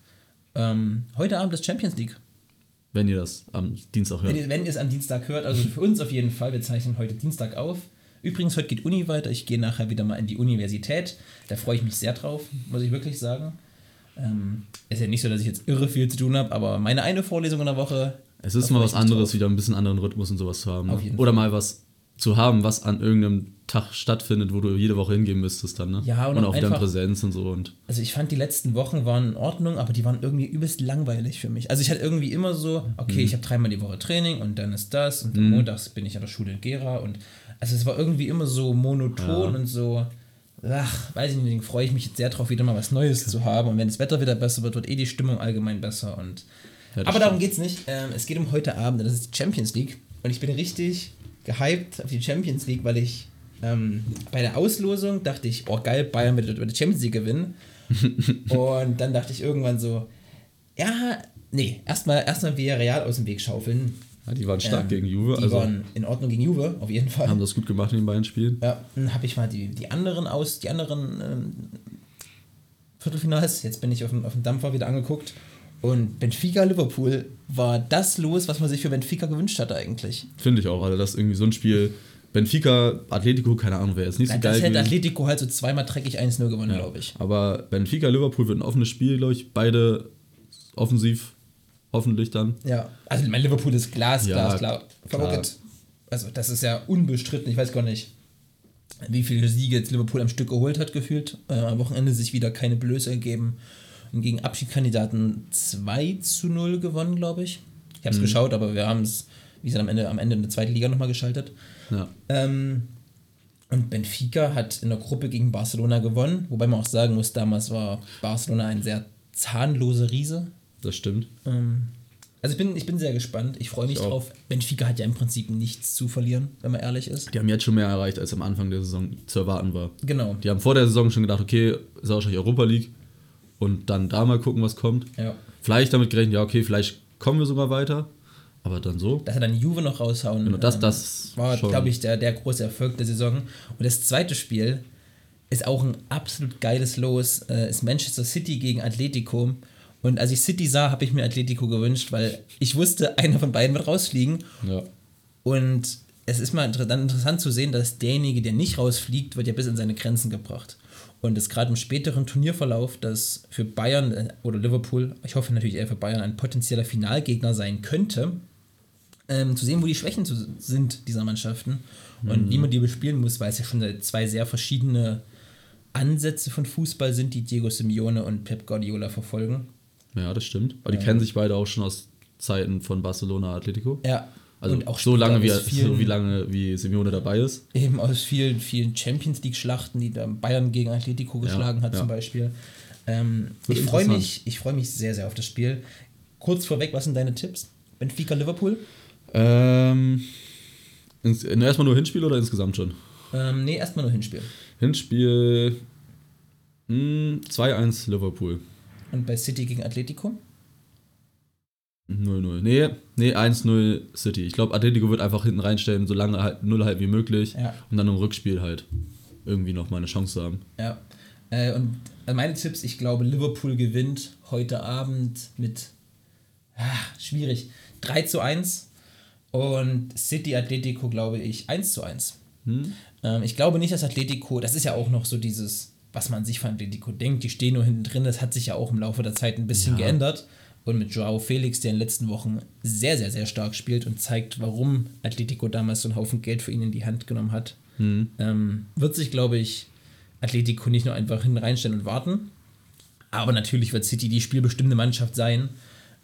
Ähm, heute Abend ist Champions League. Wenn ihr das am Dienstag hört. Wenn ihr, wenn ihr es am Dienstag hört, also für uns auf jeden Fall. Wir zeichnen heute Dienstag auf. Übrigens, heute geht Uni weiter. Ich gehe nachher wieder mal in die Universität. Da freue ich mich sehr drauf, muss ich wirklich sagen. Ähm, ist ja nicht so, dass ich jetzt irre viel zu tun habe, aber meine eine Vorlesung in der Woche. Es ist mal was anderes, drauf. wieder ein bisschen anderen Rhythmus und sowas zu haben. Ne? Oder Fall. mal was zu haben, was an irgendeinem Tag stattfindet, wo du jede Woche hingehen müsstest dann, ne? Ja, und, und auch wieder Präsenz und so und Also ich fand die letzten Wochen waren in Ordnung, aber die waren irgendwie übelst langweilig für mich. Also ich hatte irgendwie immer so, okay, Mhm. ich habe dreimal die Woche Training und dann ist das und dann montags bin ich an der Schule in Gera und also es war irgendwie immer so monoton und so, ach, weiß ich nicht, deswegen freue ich mich jetzt sehr drauf, wieder mal was Neues zu haben und wenn das Wetter wieder besser wird, wird eh die Stimmung allgemein besser und Ja, aber darum geht's nicht. Ähm, es geht um heute Abend, das ist die Champions League und ich bin richtig gehypt auf die Champions League, weil ich ähm, bei der Auslosung dachte ich, oh geil, Bayern wird, wird die Champions League gewinnen. und dann dachte ich irgendwann so, ja, nee, erstmal erstmal Villarreal aus dem Weg schaufeln. ja, die waren stark Ähm, gegen Juve, Die also waren in Ordnung gegen Juve, auf jeden Fall. haben das gut gemacht in den beiden Spielen. Ja, dann habe ich mal die, die anderen aus, die anderen ähm, Viertelfinals, jetzt bin ich auf dem, auf dem Dampfer wieder angeguckt. Und Benfica Liverpool war das los, was man sich für Benfica gewünscht hatte eigentlich. Finde ich auch, also das irgendwie so ein Spiel. Benfica, Atletico, keine Ahnung, wer jetzt nicht so das geil hätte gewesen. Atletico halt so zweimal dreckig 1-0 gewonnen, glaube ich. Aber Benfica, Liverpool wird ein offenes Spiel, glaube ich. Beide offensiv, hoffentlich dann. Ja, also mein Liverpool ist Glas, Ja, Glas, klar. Favorit. Also das ist ja unbestritten. Ich weiß gar nicht, wie viele Siege jetzt Liverpool am Stück geholt hat, gefühlt. Äh, am Wochenende sich wieder keine Blöße gegeben. Und gegen Abschiedskandidaten 2 zu 0 gewonnen, glaube ich. Ich habe es geschaut, aber wir haben es, wie gesagt, am Ende, am Ende in der zweiten Liga nochmal geschaltet. Ja. Ähm, und Benfica hat in der Gruppe gegen Barcelona gewonnen, wobei man auch sagen muss, damals war Barcelona ein sehr zahnloser Riese. Das stimmt. Ähm, also ich bin, ich bin sehr gespannt. Ich freue mich Ich drauf. Benfica hat ja im Prinzip nichts zu verlieren, wenn man ehrlich ist. Die haben jetzt schon mehr erreicht, als am Anfang der Saison zu erwarten war. Genau. Die haben vor der Saison schon gedacht, okay, ist auch wahrscheinlich Europa League. Und dann da mal gucken, was kommt. Ja. Vielleicht damit gerechnet, ja, okay, vielleicht kommen wir sogar weiter. Aber dann so. Dass er dann Juve noch raushauen. Genau, das- ähm, das war, schon. glaube ich, der, der große Erfolg der Saison. Und das zweite Spiel ist auch ein absolut geiles Los. Äh, ist Manchester City gegen Atletico. Und als ich City sah, habe ich mir Atletico gewünscht, weil ich wusste, einer von beiden wird rausfliegen. Ja. Und es ist mal dann interessant zu sehen, dass derjenige, der nicht rausfliegt, wird ja bis in seine Grenzen gebracht. Und es gerade im späteren Turnierverlauf, dass für Bayern äh, oder Liverpool, ich hoffe natürlich eher für Bayern, ein potenzieller Finalgegner sein könnte, ähm, zu sehen, wo die Schwächen zu, sind dieser Mannschaften und wie man die bespielen muss, weil es ja schon zwei sehr verschiedene Ansätze von Fußball sind, die Diego Simeone und Pep Guardiola verfolgen. Ja, das stimmt. Aber die kennen sich beide auch schon aus Zeiten von Barcelona Atletico. Ja, Also und auch so lange, wie, vielen- so wie lange wie Simeone dabei ist. Eben aus vielen, vielen Champions League-Schlachten, die da Bayern gegen Atletico geschlagen hat, ja. zum Beispiel. Ähm, ich freue mich, ich freue mich sehr, sehr auf das Spiel. Kurz vorweg, was sind deine Tipps? Benfica Liverpool? Ähm, ins, na, erstmal nur Hinspiel oder insgesamt schon? Ähm, nee, erstmal nur Hinspiel. Hinspiel hm, 2-1 Liverpool. Und bei City gegen Atletico? 0-0. Nee, nee 1-0 City. Ich glaube, Atletico wird einfach hinten reinstellen, so lange halt 0 halt wie möglich. Ja. Und dann im Rückspiel halt irgendwie noch mal eine Chance haben. Ja. Äh, und äh, meine Tipps, ich glaube, Liverpool gewinnt heute Abend mit ah, schwierig 3 zu 1 und City Atletico, glaube ich, 1 zu 1. Ähm, ich glaube nicht, dass Atletico, das ist ja auch noch so dieses, was man sich von Atletico denkt, die stehen nur hinten drin, das hat sich ja auch im Laufe der Zeit ein bisschen Ja. geändert. Und mit Joao Felix, der in den letzten Wochen sehr, sehr, sehr stark spielt und zeigt, warum Atletico damals so einen Haufen Geld für ihn in die Hand genommen hat, ähm, wird sich, glaube ich, Atletico nicht nur einfach hinten reinstellen und warten. Aber natürlich wird City die spielbestimmte Mannschaft sein.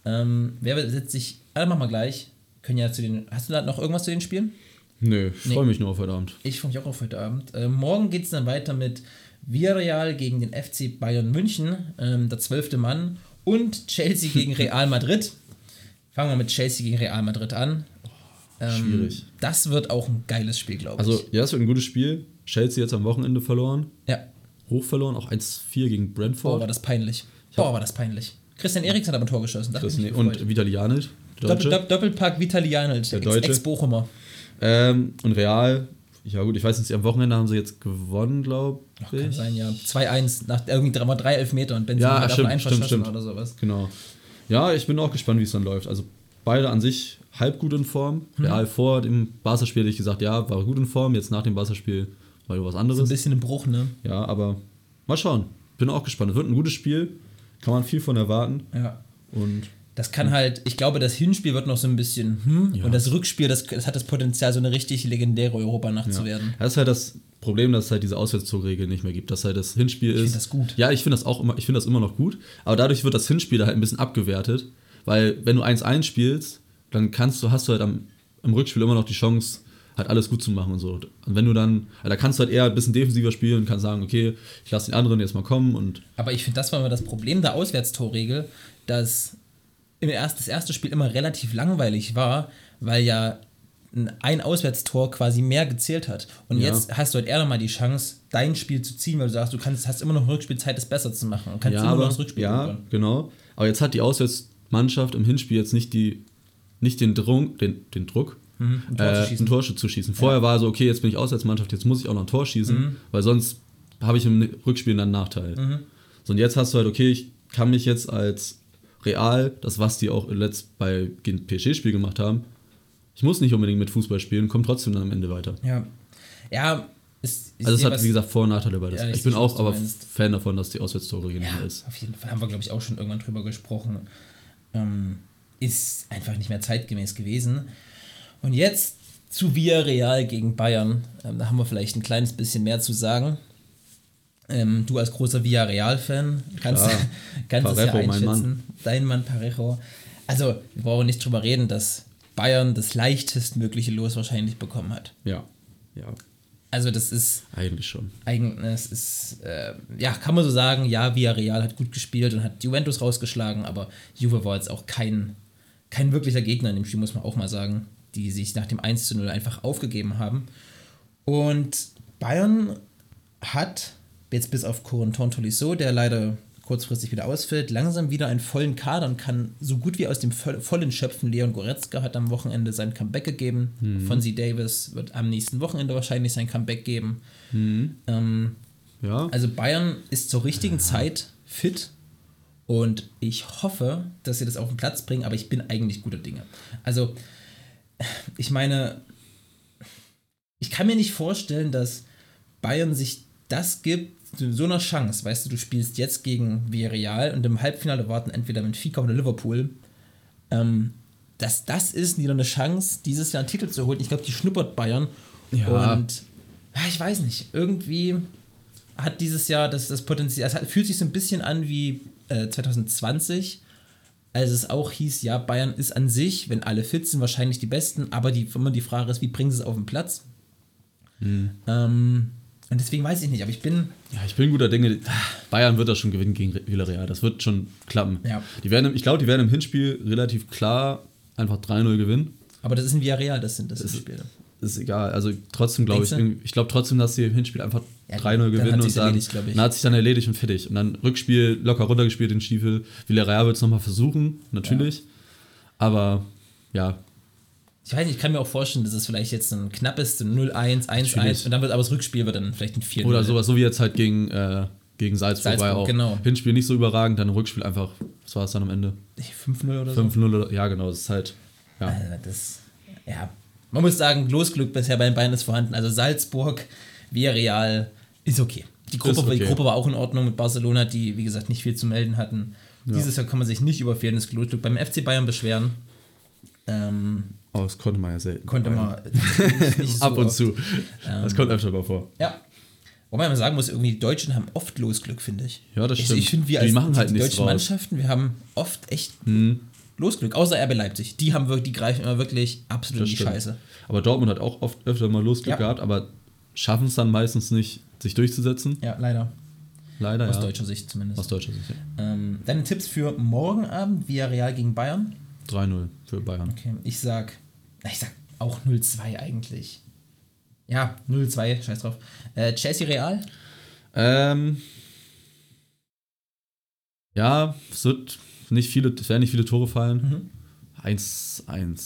Ähm, wer setzt sich, alle machen wir gleich. Können ja zu den, hast du da noch irgendwas zu den Spielen? Nö, ich Nee. freue mich nur auf heute Abend. Ich freue mich auch auf heute Abend. Äh, morgen geht es dann weiter mit Villarreal gegen den FC Bayern München, ähm, der zwölfte Mann, und Chelsea gegen Real Madrid. Fangen wir mit Chelsea gegen Real Madrid an. Ähm, Schwierig. Das wird auch ein geiles Spiel, glaube ich. Also, ja, es wird ein gutes Spiel. Chelsea jetzt am Wochenende verloren. ja. Hoch verloren, auch 1-4 gegen Boah, Brentford. war das peinlich. Boah, war das peinlich. Christian Eriksen hat aber ein Tor geschossen. Das, gefreut. und Vitalianic, der Doppel, Deutsche. Dopp- Doppelpack Vitalianic, Der Ex- Deutsche. Ex-Bochumer. Ähm, und Real, ja gut, ich weiß nicht, am Wochenende haben sie jetzt gewonnen, glaube Kann ich. sein, ja. 2-1 nach irgendwie drei, drei Elfmeter und Benzema Ja, hat davon stimmt, stimmt, stimmt. oder sowas. Genau. Ja, ich bin auch gespannt, wie es dann läuft. Also beide an sich halb gut in Form. Mhm. Real vor dem Barca-Spiel hätte ich gesagt, ja, war gut in Form. Jetzt nach dem Barca-Spiel war was So ein anderes. bisschen im Bruch, ne? Ja, aber mal schauen. Bin auch gespannt. Es wird ein gutes Spiel. Kann man viel von erwarten. Ja. Und Das kann halt, ich glaube, das Hinspiel wird noch so ein bisschen, hm, ja. und das Rückspiel, das, das hat das Potenzial, so eine richtig legendäre Europanacht ja. zu werden. Das ist halt das Problem, dass es halt diese Auswärtszugregel nicht mehr gibt, dass halt das Hinspiel ist. Ich finde das gut. Ja, ich finde das auch immer, ich finde das immer noch gut, aber dadurch wird das Hinspiel halt ein bisschen abgewertet, weil wenn du 1-1 spielst, dann kannst du, hast du halt am, im Rückspiel immer noch die Chance, halt alles gut zu machen und so. Und wenn du dann, da kannst du halt eher ein bisschen defensiver spielen und kannst sagen, okay, ich lasse den anderen jetzt mal kommen und. Aber ich finde, das war immer das Problem der Auswärtstorregel, dass erst, das erste Spiel immer relativ langweilig war, weil ja ein Auswärtstor quasi mehr gezählt hat. Und ja. jetzt hast du halt eher nochmal die Chance, dein Spiel zu ziehen, weil du sagst, du kannst, hast immer noch Rückspielzeit, es besser zu machen. Und kannst ja, immer aber, noch das Rückspiel Ja, bekommen. genau. Aber jetzt hat die Auswärtsmannschaft im Hinspiel jetzt nicht, die, nicht den, Druck, den, den Druck, mhm, ein, Tor äh, ein Tor zu schießen. Vorher ja. war so, okay, jetzt bin ich Auswärtsmannschaft, jetzt muss ich auch noch ein Tor schießen, mhm. weil sonst habe ich im Rückspiel dann einen Nachteil. Mhm. So, und jetzt hast du halt, okay, ich kann mich jetzt als Real, das was die auch letzt bei PSG-Spiel gemacht haben, ich muss nicht unbedingt mit Fußball spielen, komme trotzdem dann am Ende weiter. Ja. Ja, ist, also es hat, wie gesagt, Vor- und Nachteile beides. Ja, ich, ich bin auch aber Fan davon, dass die Auswärtstore ja, ist. Auf jeden Fall haben wir, glaube ich, auch schon irgendwann drüber gesprochen. Ähm, ist einfach nicht mehr zeitgemäß gewesen. Und jetzt zu Villarreal gegen Bayern. Ähm, da haben wir vielleicht ein kleines bisschen mehr zu sagen. Ähm, du als großer Villarreal-Fan kannst, kannst Parejo, es ja einschätzen. Mann. Dein Mann Parejo. Also, wir brauchen nicht drüber reden, dass Bayern das leichtestmögliche Los wahrscheinlich bekommen hat. Ja, ja. Also das ist eigentlich schon. Eigentlich es ist äh, ja kann man so sagen. Ja, Villarreal hat gut gespielt und hat Juventus rausgeschlagen, aber Juve war jetzt auch kein kein wirklicher Gegner in dem Spiel muss man auch mal sagen, die sich nach dem 1 zu 0 einfach aufgegeben haben. Und Bayern hat jetzt bis auf Corentin Tolisso, der leider kurzfristig wieder ausfällt, langsam wieder einen vollen Kader und kann so gut wie aus dem vollen schöpfen. Leon Goretzka hat am Wochenende sein Comeback gegeben. Mhm. Fonzie Davis wird am nächsten Wochenende wahrscheinlich sein Comeback geben. Mhm. Ähm, ja. Also Bayern ist zur richtigen ja. Zeit fit und ich hoffe, dass sie das auf den Platz bringen, aber ich bin eigentlich guter Dinge. Also, ich meine, ich kann mir nicht vorstellen, dass Bayern sich das gibt, so einer Chance, weißt du, du spielst jetzt gegen Villarreal und im Halbfinale warten entweder Benfica oder Liverpool, ähm, dass das ist wieder eine Chance, dieses Jahr einen Titel zu holen. Ich glaube, die schnuppert Bayern. Ja. Und ja, ich weiß nicht, irgendwie hat dieses Jahr das, das Potenzial, es hat, fühlt sich so ein bisschen an wie äh, 2020, als es auch hieß, ja, Bayern ist an sich, wenn alle fit sind, wahrscheinlich die Besten, aber die, immer die Frage ist, wie bringen sie es auf den Platz? Hm. Ähm, und deswegen weiß ich nicht, aber ich bin. Ja, ich bin guter Dinge. Bayern wird das schon gewinnen gegen Villarreal. Das wird schon klappen. Ja. Die werden, ich glaube, die werden im Hinspiel relativ klar einfach 3-0 gewinnen. Aber das ist ein Villarreal, das sind das, das Hinspiele. Ist, ist egal. Also trotzdem glaube ich, ich glaube trotzdem, dass sie im Hinspiel einfach ja, 3-0 gewinnen und dann, dann hat sich dann erledigt und fertig. Und dann Rückspiel locker runtergespielt den Stiefel. Villarreal wird es nochmal versuchen, natürlich. Ja. Aber ja, ich weiß nicht, ich kann mir auch vorstellen, dass es vielleicht jetzt ein knappes 0-1, 1-1 und dann wird aber das Rückspiel wird dann vielleicht ein 4 Oder sowas, so wie jetzt halt gegen, äh, gegen Salzburg, Salzburg war ja auch. Genau. Hinspiel nicht so überragend, dann Rückspiel einfach, was war es dann am Ende? 5-0 oder so? 5-0, ja genau, das ist halt, ja. Also das, ja, man muss sagen, Losglück bisher bei den Beinen ist vorhanden. Also Salzburg, Villarreal ist okay. Die Gruppe, okay. die Gruppe war auch in Ordnung mit Barcelona, die, wie gesagt, nicht viel zu melden hatten. Ja. Dieses Jahr kann man sich nicht über fehlendes Losglück beim FC Bayern beschweren. Ähm, Oh, das konnte man ja selten. Konnte man so ab und zu. das kommt öfter mal vor. Ja. Wobei man sagen muss, irgendwie die Deutschen haben oft Losglück, finde ich. Ja, das stimmt. Ich finde, wir als machen halt die deutschen raus. Mannschaften, wir haben oft echt hm. Losglück. Außer RB Leipzig. Die haben wirklich, die greifen immer wirklich absolut die Scheiße. Aber Dortmund hat auch oft öfter mal Losglück ja. gehabt, aber schaffen es dann meistens nicht, sich durchzusetzen. Ja, leider. Leider, Aus ja. deutscher Sicht zumindest. Aus deutscher Sicht, ja. Ähm, deine Tipps für morgen Abend, Villarreal gegen Bayern? 3-0 für Bayern. Okay, ich sag, ich sag auch 0-2 eigentlich. Ja, 0-2, scheiß drauf. Äh, Chelsea Real? Ähm. Ja, es wird nicht viele, es werden nicht viele Tore fallen. 1-1. Mhm.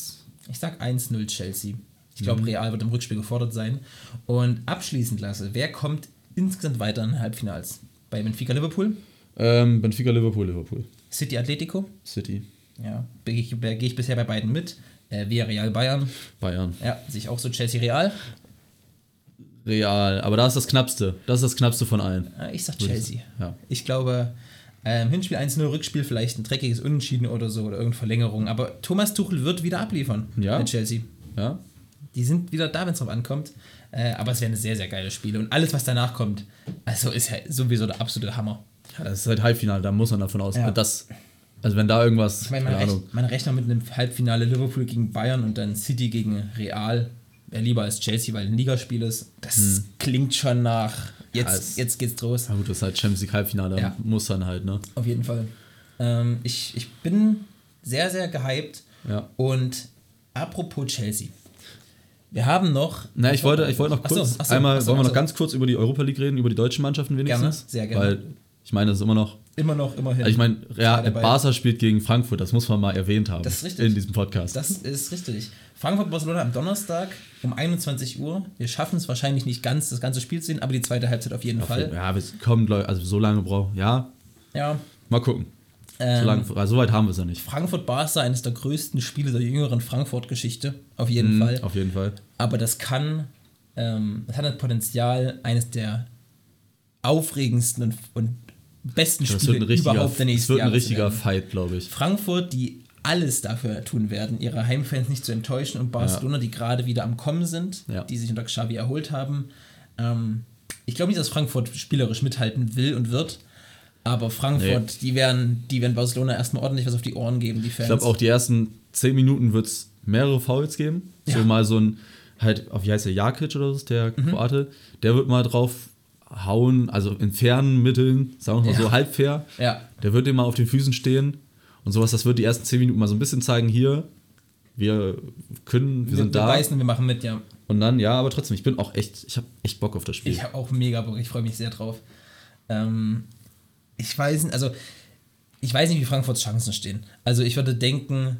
Ich sag 1-0 Chelsea. Ich glaube, mhm. Real wird im Rückspiel gefordert sein. Und abschließend, Lasse, wer kommt insgesamt weiter in Halbfinals? Bei Benfica Liverpool? Ähm, Benfica Liverpool, Liverpool. City Atletico? City. Ja, gehe ich, geh ich bisher bei beiden mit. Äh, Real Bayern. Bayern. Ja, sich auch so Chelsea Real. Real, aber da ist das Knappste. Das ist das Knappste von allen. Ich sag Chelsea. Ja. Ich glaube, Ähm, Hinspiel 1-0, Rückspiel vielleicht ein dreckiges Unentschieden oder so oder irgendeine Verlängerung. Aber Thomas Tuchel wird wieder abliefern ja. mit Chelsea. Ja. Die sind wieder da, wenn es drauf ankommt. Äh, aber es werden sehr, sehr geile Spiele. Und alles, was danach kommt, also ist ja sowieso der absolute Hammer. Ja, das ist halt Halbfinale, da muss man davon ausgehen. Ja. Das, also wenn da irgendwas, Ich meine, rechnet, man rechnet mit einem Halbfinale Liverpool gegen Bayern und dann City gegen Real. Wäre lieber als Chelsea, weil ein Ligaspiel ist. Das klingt schon nach, jetzt, Hm. Ja, es- jetzt geht's los. Na gut, das ist halt Champions League Halbfinale, Ja. muss dann halt, ne? Auf jeden Fall. Ähm, ich, ich bin sehr, sehr gehypt. Ja. Und apropos Chelsea. Wir haben noch. Na, ich wollte, ich wollte noch Ach so, kurz, ach so, einmal, ach so, wollen wir noch ganz kurz über die Europa League reden, über die deutschen Mannschaften wenigstens? Gerne, sehr gerne. Weil, ich meine, das ist immer noch, Immer noch, immerhin. also ich meine, ja. Barca spielt gegen Frankfurt, das muss man mal erwähnt haben. Das ist richtig. In diesem Podcast. Das ist richtig. Frankfurt-Barcelona am Donnerstag um 21 Uhr. Wir schaffen es wahrscheinlich nicht ganz, das ganze Spiel zu sehen, aber die zweite Halbzeit auf jeden Fall. ja, wir kommen, ich, also so lange brauchen, ja, Ja. mal gucken. Ähm, so, lange, also so weit haben wir es ja nicht. Frankfurt-Barca, eines der größten Spiele der jüngeren Frankfurt-Geschichte, auf jeden Fall. Mhm, Auf jeden Fall. Aber das kann, ähm, das hat das Potenzial, eines der aufregendsten und, und besten Das Spiele wird ein richtiger, überhaupt der das nächsten wird ein Jahre richtiger. Fight, glaube ich. Frankfurt, die alles dafür tun werden, ihre Heimfans nicht zu enttäuschen und Barcelona, die gerade wieder am Kommen sind, Ja. die sich unter Xavi erholt haben. Ähm, ich glaube nicht, dass Frankfurt spielerisch mithalten will und wird, aber Frankfurt, die, werden, die werden Barcelona erstmal ordentlich was auf die Ohren geben, die Fans. Ich glaube, auch die ersten 10 Minuten wird es mehrere Fouls geben. Ja. So mal so ein, halt, wie heißt der, Jakic oder so, ist der Mhm. Kroate, der wird mal drauf hauen, also in fairen Mitteln, sagen wir mal Ja. so halb fair. Ja. Der wird dem mal auf den Füßen stehen und sowas, das wird die ersten 10 Minuten mal so ein bisschen zeigen, hier, wir können, wir, wir, sind wir da. weißen, wir machen mit, ja. Und dann, ja, aber trotzdem, ich bin auch echt, ich habe echt Bock auf das Spiel. Ich habe auch mega Bock, ich freue mich sehr drauf. Ähm, ich weiß nicht, also ich weiß nicht, wie Frankfurts Chancen stehen. Also ich würde denken,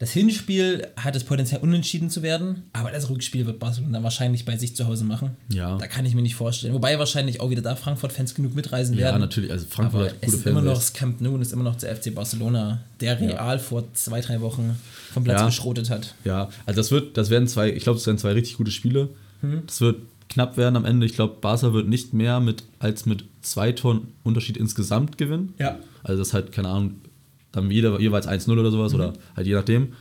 das Hinspiel hat das Potenzial unentschieden zu werden, aber das Rückspiel wird Barcelona wahrscheinlich bei sich zu Hause machen. Ja. Da kann ich mir nicht vorstellen. Wobei wahrscheinlich auch wieder da Frankfurt-Fans genug mitreisen ja, werden. natürlich, also Frankfurt Aber hat es gute ist immer noch Fans. das Camp Nou und ist immer noch der FC Barcelona, der Real vor zwei, drei Wochen vom Platz Ja. geschrotet hat. Ja, also das wird, das werden zwei, ich glaube, das werden zwei richtig gute Spiele. Mhm. Das wird knapp werden am Ende. Ich glaube, Barca wird nicht mehr mit als mit zwei Toren Unterschied insgesamt gewinnen. Ja. Also das ist halt, keine Ahnung, dann jeder, jeweils 1-0 oder sowas Mhm. oder halt je nachdem.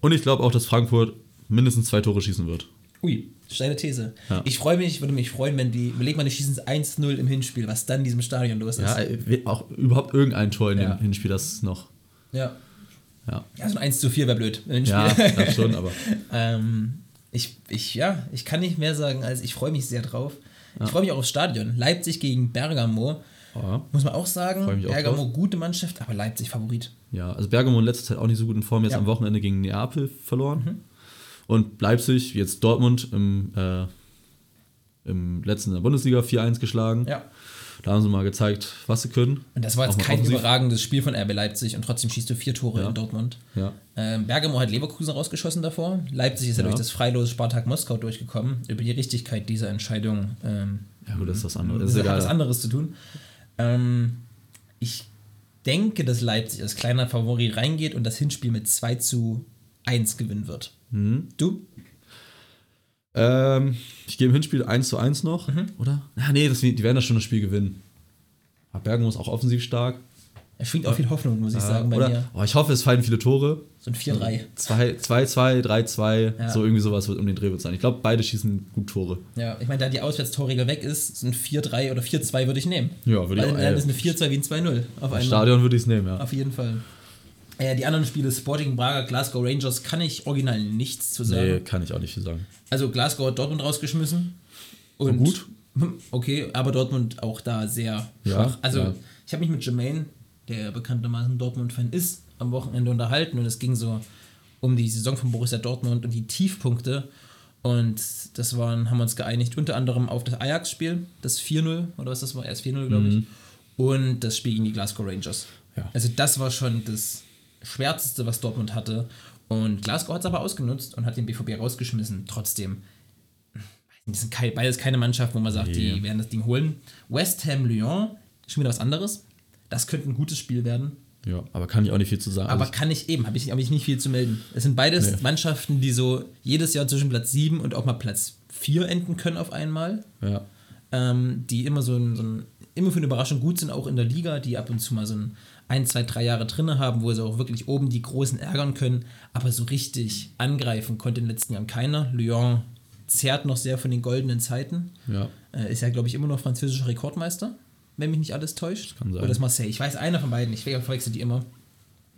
Und ich glaube auch, dass Frankfurt mindestens zwei Tore schießen wird. Ui, steile These. Ja. Ich freue mich, würde mich freuen, wenn die, überleg mal, die schießen 1-0 im Hinspiel, was dann in diesem Stadion los ist. Ja, äh, auch überhaupt irgendein Tor in Ja. dem Hinspiel, das noch. ja. Ja, Ja, so ein 1 zu 4 wäre blöd. Im ja Hinspiel. das schon, aber. ähm, ich, ich, ja, ich kann nicht mehr sagen, als ich freue mich sehr drauf. Ich freue mich auch aufs Stadion. Leipzig gegen Bergamo. Ja. Muss man auch sagen, auch Bergamo drauf. gute Mannschaft, aber Leipzig Favorit. Ja, also Bergamo in letzter Zeit auch nicht so gut in Form, jetzt Ja. am Wochenende gegen Neapel verloren. Mhm. Und Leipzig, jetzt Dortmund im, äh, im letzten in der Bundesliga 4-1 geschlagen. Ja. Da haben sie mal gezeigt, was sie können. Und das war jetzt kein offensiv. überragendes Spiel von RB Leipzig und trotzdem schießt du vier Tore Ja. in Dortmund. Ja. Ähm, Bergamo hat Leverkusen rausgeschossen davor. Leipzig ist ja, Ja. durch das freilose Spartak Moskau durchgekommen. Über die Richtigkeit dieser Entscheidung ähm, Ja, gut, das ist das andere. das ist hat egal. was anderes zu tun. Ähm, ich denke, dass Leipzig als kleiner Favorit reingeht und das Hinspiel mit 2 zu 1 gewinnen wird. Mhm. Du? Ähm, ich gehe im Hinspiel 1 zu 1 noch, Mhm. oder? Ah, nee, das, die werden das schon das Spiel gewinnen. Aber Bergamo ist auch offensiv stark. Er schwingt auch viel Hoffnung, muss ich sagen, bei oder? mir. Oh, ich hoffe, es fallen viele Tore. So ein 4-3. 2-2, 3-2, Ja. so irgendwie sowas wird um den Dreh wird sein. Ich glaube, beide schießen gut Tore. Ja, ich meine, da die Auswärtstorregel weg ist, so ein 4-3 oder 4-2 würde ich nehmen. Ja, würde ich auch, Dann ist eine 4-2 wie ein 2-0 auf einmal. Stadion würde ich es nehmen, ja. Auf jeden Fall. Äh, die anderen Spiele, Sporting Braga, Glasgow Rangers, kann ich original nichts zu sagen. Nee, kann ich auch nicht viel sagen. Also Glasgow hat Dortmund rausgeschmissen. Und gut. Okay, aber Dortmund auch da sehr Ja, schwach. Also ja. ich habe mich mit Jermaine, der bekanntermaßen Dortmund-Fan ist, am Wochenende unterhalten und es ging so um die Saison von Borussia Dortmund und die Tiefpunkte. Und das waren, haben wir uns geeinigt, unter anderem auf das Ajax-Spiel, das 4-0, oder was das war, erst 4-0, glaube ich. Und das Spiel gegen die Glasgow Rangers. Mhm. Ja. Also das war schon das Schwärzeste, was Dortmund hatte. Und Glasgow hat es aber ausgenutzt und hat den BVB rausgeschmissen. Trotzdem, die sind beides keine Mannschaft, wo man sagt, die Nee. werden das Ding holen. West Ham Lyon, schon wieder was anderes. Das könnte ein gutes Spiel werden. Ja, aber kann ich auch nicht viel zu sagen. Aber Also, kann ich eben, habe ich, hab ich nicht viel zu melden. Es sind beides Nee. Mannschaften, die so jedes Jahr zwischen Platz 7 und auch mal Platz 4 enden können auf einmal. ja. Ähm, die immer so ein, so ein immer für eine Überraschung gut sind, auch in der Liga, die ab und zu mal so ein, ein zwei, drei Jahre drin haben, wo sie auch wirklich oben die Großen ärgern können. Aber so richtig angreifen konnte in den letzten Jahren keiner. Lyon zehrt noch sehr von den goldenen Zeiten. Ja. Äh, ist ja, glaube ich, immer noch französischer Rekordmeister, wenn mich nicht alles täuscht. kann sein. Oder ist Marseille. Ich weiß einer von beiden. Ich verwechsel die immer.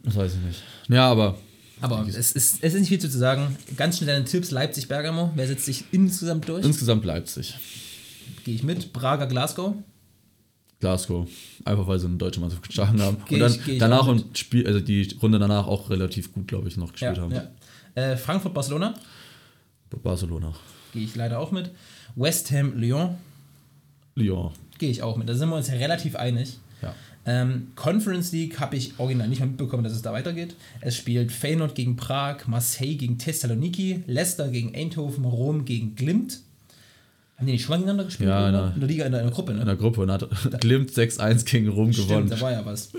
Das weiß ich nicht. Ja, aber Aber es ist, es ist nicht viel zu sagen. Ganz schnell deine Tipps: Leipzig, Bergamo. Wer setzt sich insgesamt durch? insgesamt Leipzig. Gehe ich mit. Braga, Glasgow. Glasgow. Einfach weil sie eine deutsche Mannschaft geschlagen haben. Geh und dann ich- danach und Spiel, also die Runde danach auch relativ gut, glaube ich, noch gespielt haben. ja. Äh, Frankfurt, Barcelona. Barcelona. Gehe ich leider auch mit. West Ham, Lyon. Lyon. Gehe ich auch mit. Da sind wir uns ja relativ einig. Ja. Ähm, Conference League habe ich original nicht mal mitbekommen, dass es da weitergeht. Es spielt Feyenoord gegen Prag, Marseille gegen Thessaloniki, Leicester gegen Eindhoven, Rom gegen Glimt. Haben die nicht schon mal gegeneinander gespielt? Ja, in in der Liga, in der, in der Gruppe, ne? In der Gruppe und hat Glimt 6-1 gegen Rom Stimmt, gewonnen. da war ja was.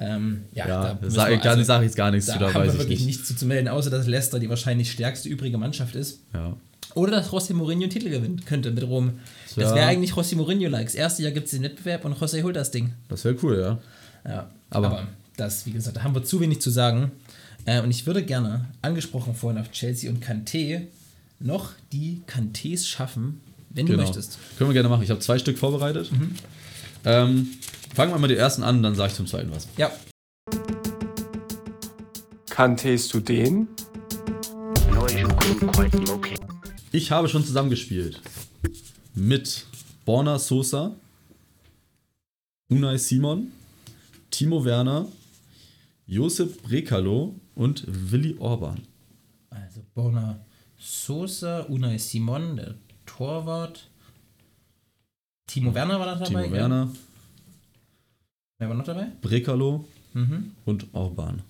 ähm, ja, Ja, da sage ich, also, sag ich jetzt gar nichts da zu, da haben weiß wir ich wirklich nicht. nichts zu, zu melden, außer dass Leicester die wahrscheinlich stärkste übrige Mannschaft ist. Ja. Oder dass José Mourinho einen Titel gewinnen könnte mit Rom. Das Ja. wäre eigentlich José Mourinho-like. Das erste Jahr gibt es den Wettbewerb und José holt das Ding. Das wäre cool, ja. Ja, aber, Aber- das, wie gesagt, da haben wir zu wenig zu sagen. Äh, und ich würde gerne, angesprochen vorhin auf Chelsea und Kanté, noch die Kantés schaffen, wenn du Genau. möchtest. Können wir gerne machen. Ich habe zwei Stück vorbereitet. Ähm, fangen wir mal die ersten an, dann sage ich zum zweiten was. Ja, Kanntest du den? noise you couldn't quite locate. Ich habe schon zusammengespielt mit Borna Sosa, Unai Simon, Timo Werner, Josep Brekalo und Willi Orban. also Borna Sosa, Unai Simon, der Torwart. Timo Werner war da dabei. Timo? Werner, Wer war noch dabei? Brekalo Mhm. und Orban.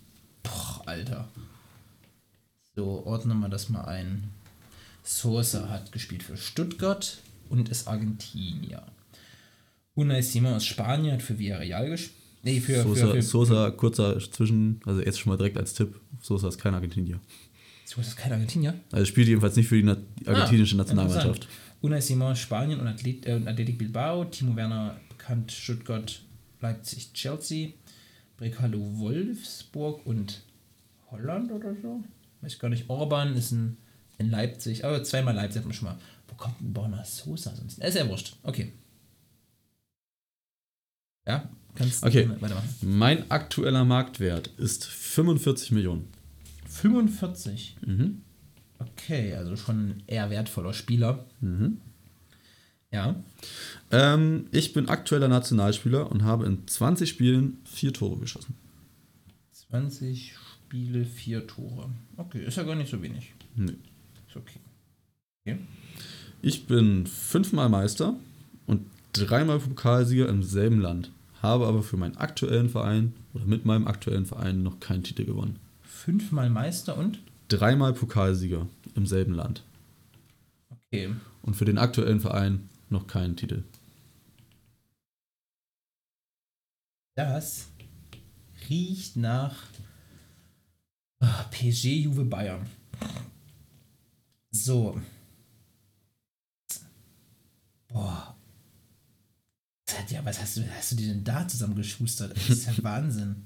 Boah, Alter. So, ordnen wir das mal ein. Sosa hat gespielt für Stuttgart und ist Argentinier. Unai Simon ist Spanier, hat für Villarreal gespielt. Nee, für, Sosa, für, für, Sosa, kurzer Zwischen, also jetzt schon mal direkt als Tipp, Sosa ist kein Argentinier. Sosa ist kein Argentinier. Also spielt jedenfalls nicht für die Na argentinische Ah, Nationalmannschaft. Unai Simon, Spanien und Athlet, äh, Athletic Bilbao. Timo Werner, bekannt Stuttgart, Leipzig, Chelsea. Brekalo, Wolfsburg und Holland oder so. Weiß ich gar nicht. Orban ist ein, in Leipzig, aber zweimal Leipzig hat man schon mal. Wo kommt denn Borna Sosa sonst? Ist ja wurscht. Okay. Ja, kannst du Okay. weitermachen. Mein aktueller Marktwert ist 45 Millionen. 45. Mhm. Okay, also schon ein eher wertvoller Spieler. Mhm. Ja. Ähm, ich bin aktueller Nationalspieler und habe in 20 Spielen vier Tore geschossen. 20 Spiele, 4 Tore. Okay, ist ja gar nicht so wenig. Nee. Okay. okay. Ich bin fünfmal Meister und dreimal Pokalsieger im selben Land. Habe aber für meinen aktuellen Verein oder mit meinem aktuellen Verein noch keinen Titel gewonnen. Fünfmal Meister und? Dreimal Pokalsieger im selben Land. Okay. Und für den aktuellen Verein noch keinen Titel. Das riecht nach ah, PSG Juve Bayern. So. Boah. Ja, was hast du, hast du dir denn da zusammengeschustert? Das ist ja Wahnsinn.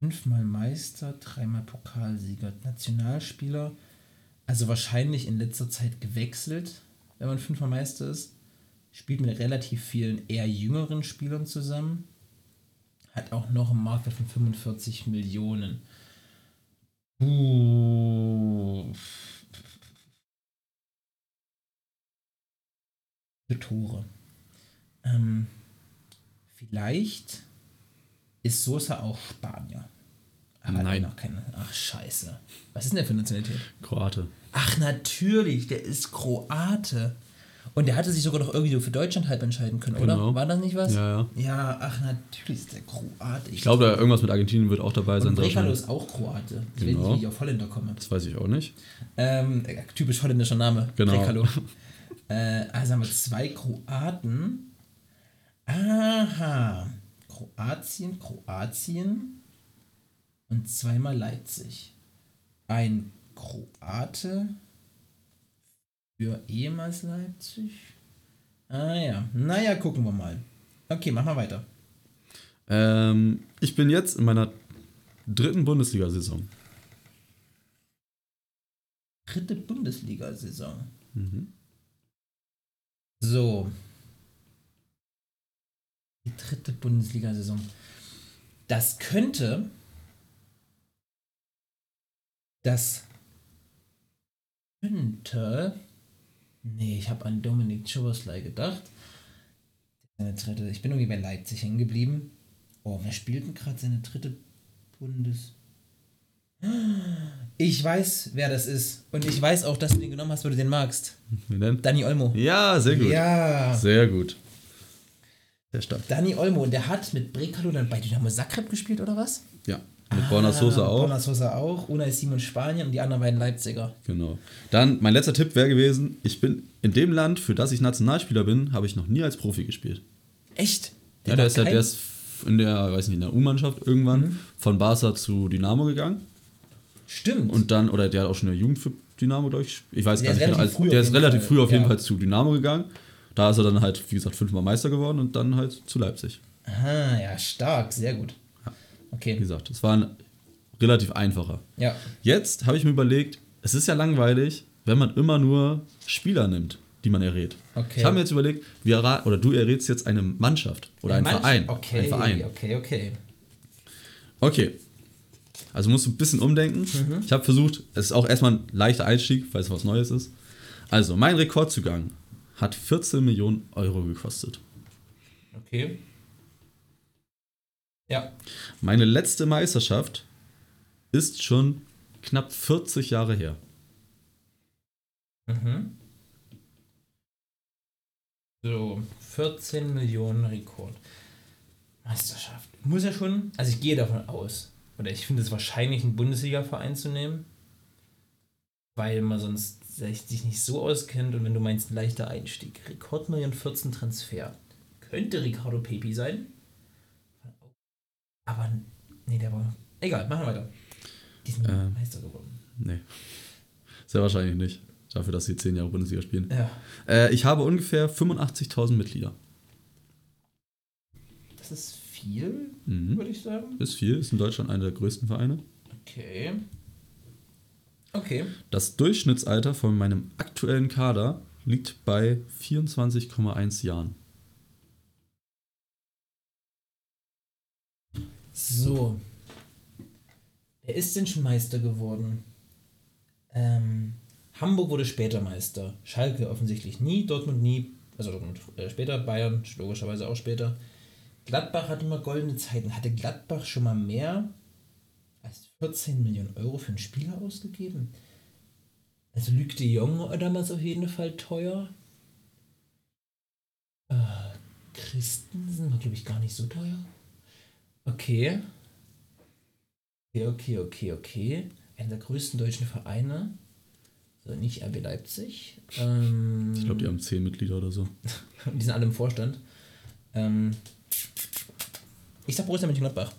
Fünfmal Meister, dreimal Pokalsieger, Nationalspieler. Also wahrscheinlich in letzter Zeit gewechselt, wenn man fünfmal Meister ist. Spielt mit relativ vielen eher jüngeren Spielern zusammen. Hat auch noch einen Marktwert von 45 Millionen. Uh. Vier Tore. Ähm, vielleicht ist Sosa auch Spanier. Aber Nein. Noch keine. Ach, scheiße. Was ist denn der für eine Nationalität? Kroate. Ach, natürlich, der ist Kroate. Und der hatte sich sogar noch irgendwie so für Deutschland halb entscheiden können, oder? Genau. War das nicht was? Ja, ja. Ja, ach, natürlich ist der Kroate. Ich glaube, da irgendwas mit Argentinien wird auch dabei sein. Brekalo ist auch Kroate. Weiß Genau. ich auf Holländer komme. Das weiß ich auch nicht. Ähm, äh, typisch holländischer Name. Genau. Brekalo. äh, also haben wir zwei Kroaten. Aha. Kroatien, Kroatien und zweimal Leipzig. Ein Kroate für ehemals Leipzig Ah ja. Naja, gucken wir mal. Okay, mach mal weiter. Ähm, ich bin jetzt in meiner dritten Bundesliga-Saison. Dritte Bundesliga-Saison. Mhm. So. Die dritte Bundesliga-Saison. Das könnte. Das könnte. Nee, ich habe an Dominik Choboslai gedacht. Seine dritte. Ich bin irgendwie bei Leipzig hängen geblieben. Oh, wer spielt denn gerade seine dritte Bundes. Ich weiß, wer das ist. Und ich weiß auch, dass du den genommen hast, weil du den magst. Denn? Dani Olmo. Ja, sehr gut. Ja. Sehr gut. Sehr stark. Dani Olmo. Und der hat mit Brekalo dann bei Dynamo Zagreb gespielt, oder was? Ja. Mit Borna Sosa auch. Borna Sosa auch. Unai Simon Spanien und die anderen beiden Leipziger. Genau. Dann, mein letzter Tipp wäre gewesen, ich bin in dem Land, für das ich Nationalspieler bin, habe ich noch nie als Profi gespielt. Echt? Ja, der ist, ja, der ist in der, weiß nicht, in der U-Mannschaft irgendwann mhm. von Barca zu Dynamo gegangen. Stimmt. Und dann, oder der hat auch schon in der Jugend für Dynamo, glaube ich. Ich weiß der gar nicht genau. Der ist relativ Fall. früh auf jeden ja. Fall zu Dynamo gegangen. Da ist er dann halt, wie gesagt, fünfmal Meister geworden und dann halt zu Leipzig. Aha, ja, stark, sehr gut. Okay. Wie gesagt, es war ein relativ einfacher. Ja. Jetzt habe ich mir überlegt, es ist ja langweilig, wenn man immer nur Spieler nimmt, die man errät. Okay. Ich habe mir jetzt überlegt, wir oder du errätst jetzt eine Mannschaft oder einen Mannschaft? Verein. Okay, ein Verein. okay, okay. Okay, also musst du ein bisschen umdenken. Mhm. Ich habe versucht, es ist auch erstmal ein leichter Einstieg, weil es was Neues ist. Also, mein Rekordzugang hat 14 Millionen Euro gekostet. Okay. Ja. Meine letzte Meisterschaft ist schon knapp 40 Jahre her. Mhm. So, 14 Millionen Rekord. Meisterschaft. Muss ja schon, also ich gehe davon aus, oder ich finde es wahrscheinlich, einen Bundesliga-Verein zu nehmen, weil man sonst sich nicht so auskennt und wenn du meinst, ein leichter Einstieg. Rekordmillion 14 Transfer. Könnte Ricardo Pepi sein. Aber, nee, der war. Egal, machen wir weiter. Die sind ähm, Meister geworden. Nee. Sehr wahrscheinlich nicht. Dafür, dass sie 10 Jahre Bundesliga spielen. Ja. Äh, ich habe ungefähr 85.000 Mitglieder. Das ist viel, mhm. würde ich sagen. Ist viel, ist in Deutschland einer der größten Vereine. Okay. Okay. Das Durchschnittsalter von meinem aktuellen Kader liegt bei 24,1 Jahren. So. Wer ist denn schon Meister geworden? Ähm, Hamburg wurde später Meister. Schalke offensichtlich nie, Dortmund nie. Also Dortmund äh, später, Bayern logischerweise auch später. Gladbach hatte immer goldene Zeiten. Hatte Gladbach schon mal mehr als 14 Millionen Euro für einen Spieler ausgegeben? Also Luc de Jong war damals auf jeden Fall teuer. Äh, Christensen war, glaube ich, gar nicht so teuer. Okay. Okay, okay, okay, okay. Einer der größten deutschen Vereine. So, nicht RB Leipzig. Ähm, ich glaube, die haben 10 Mitglieder oder so. die sind alle im Vorstand. Ähm, ich sag Borussia Mönchengladbach.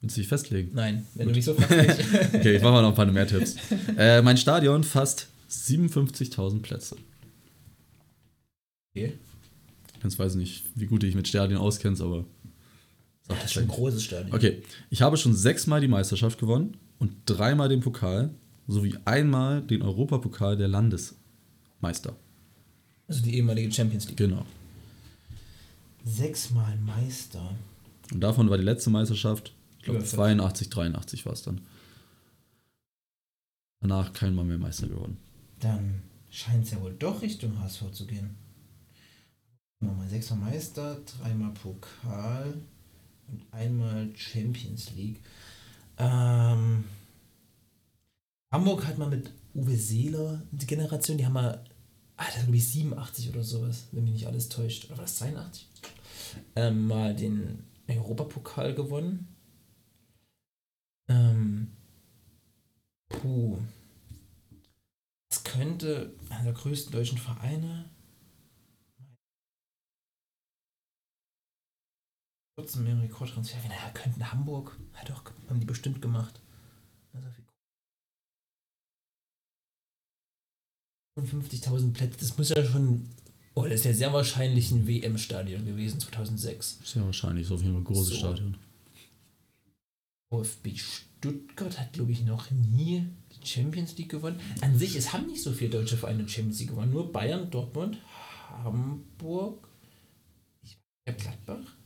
Willst du dich festlegen? Nein, wenn Gut. du mich so fragst. okay, ich mache mal noch ein paar mehr Tipps. Äh, mein Stadion fasst 57.000 Plätze. Okay. Ich weiß nicht, wie gut du dich mit Stadien auskennst, aber. Ja, das ist schon ein großes Stadion. Okay, ich habe schon sechsmal die Meisterschaft gewonnen und dreimal den Pokal sowie einmal den Europapokal der Landesmeister. Also die ehemalige Champions League. Genau. Sechsmal Meister. Und davon war die letzte Meisterschaft, ich glaube 82, 83 war es dann. Danach kein Mal mehr Meister geworden. Dann scheint es ja wohl doch Richtung HSV zu gehen. Nochmal sechsmal Meister, dreimal Pokal und einmal Champions League. Ähm, Hamburg hat mal mit Uwe Seeler die Generation, die haben mal, ah, das glaube ich 87 oder sowas, wenn mich nicht alles täuscht. Oder war das 82? Ähm, mal den Europapokal gewonnen. Ähm, puh. Das könnte einer der größten deutschen Vereine. Trotzdem mehr Rekordtransfer. Naja, könnten Hamburg. Hat doch, haben die bestimmt gemacht. Also 55.000 Plätze, das muss ja schon Oh, das ist ja sehr wahrscheinlich ein WM-Stadion gewesen, 2006. Sehr wahrscheinlich, so auf jeden Fall ein großes So. Stadion. VfB Stuttgart hat, glaube ich, noch nie die Champions League gewonnen. An sich, es haben nicht so viele deutsche Vereine die Champions League gewonnen. Nur Bayern, Dortmund, Hamburg, ich Gladbach.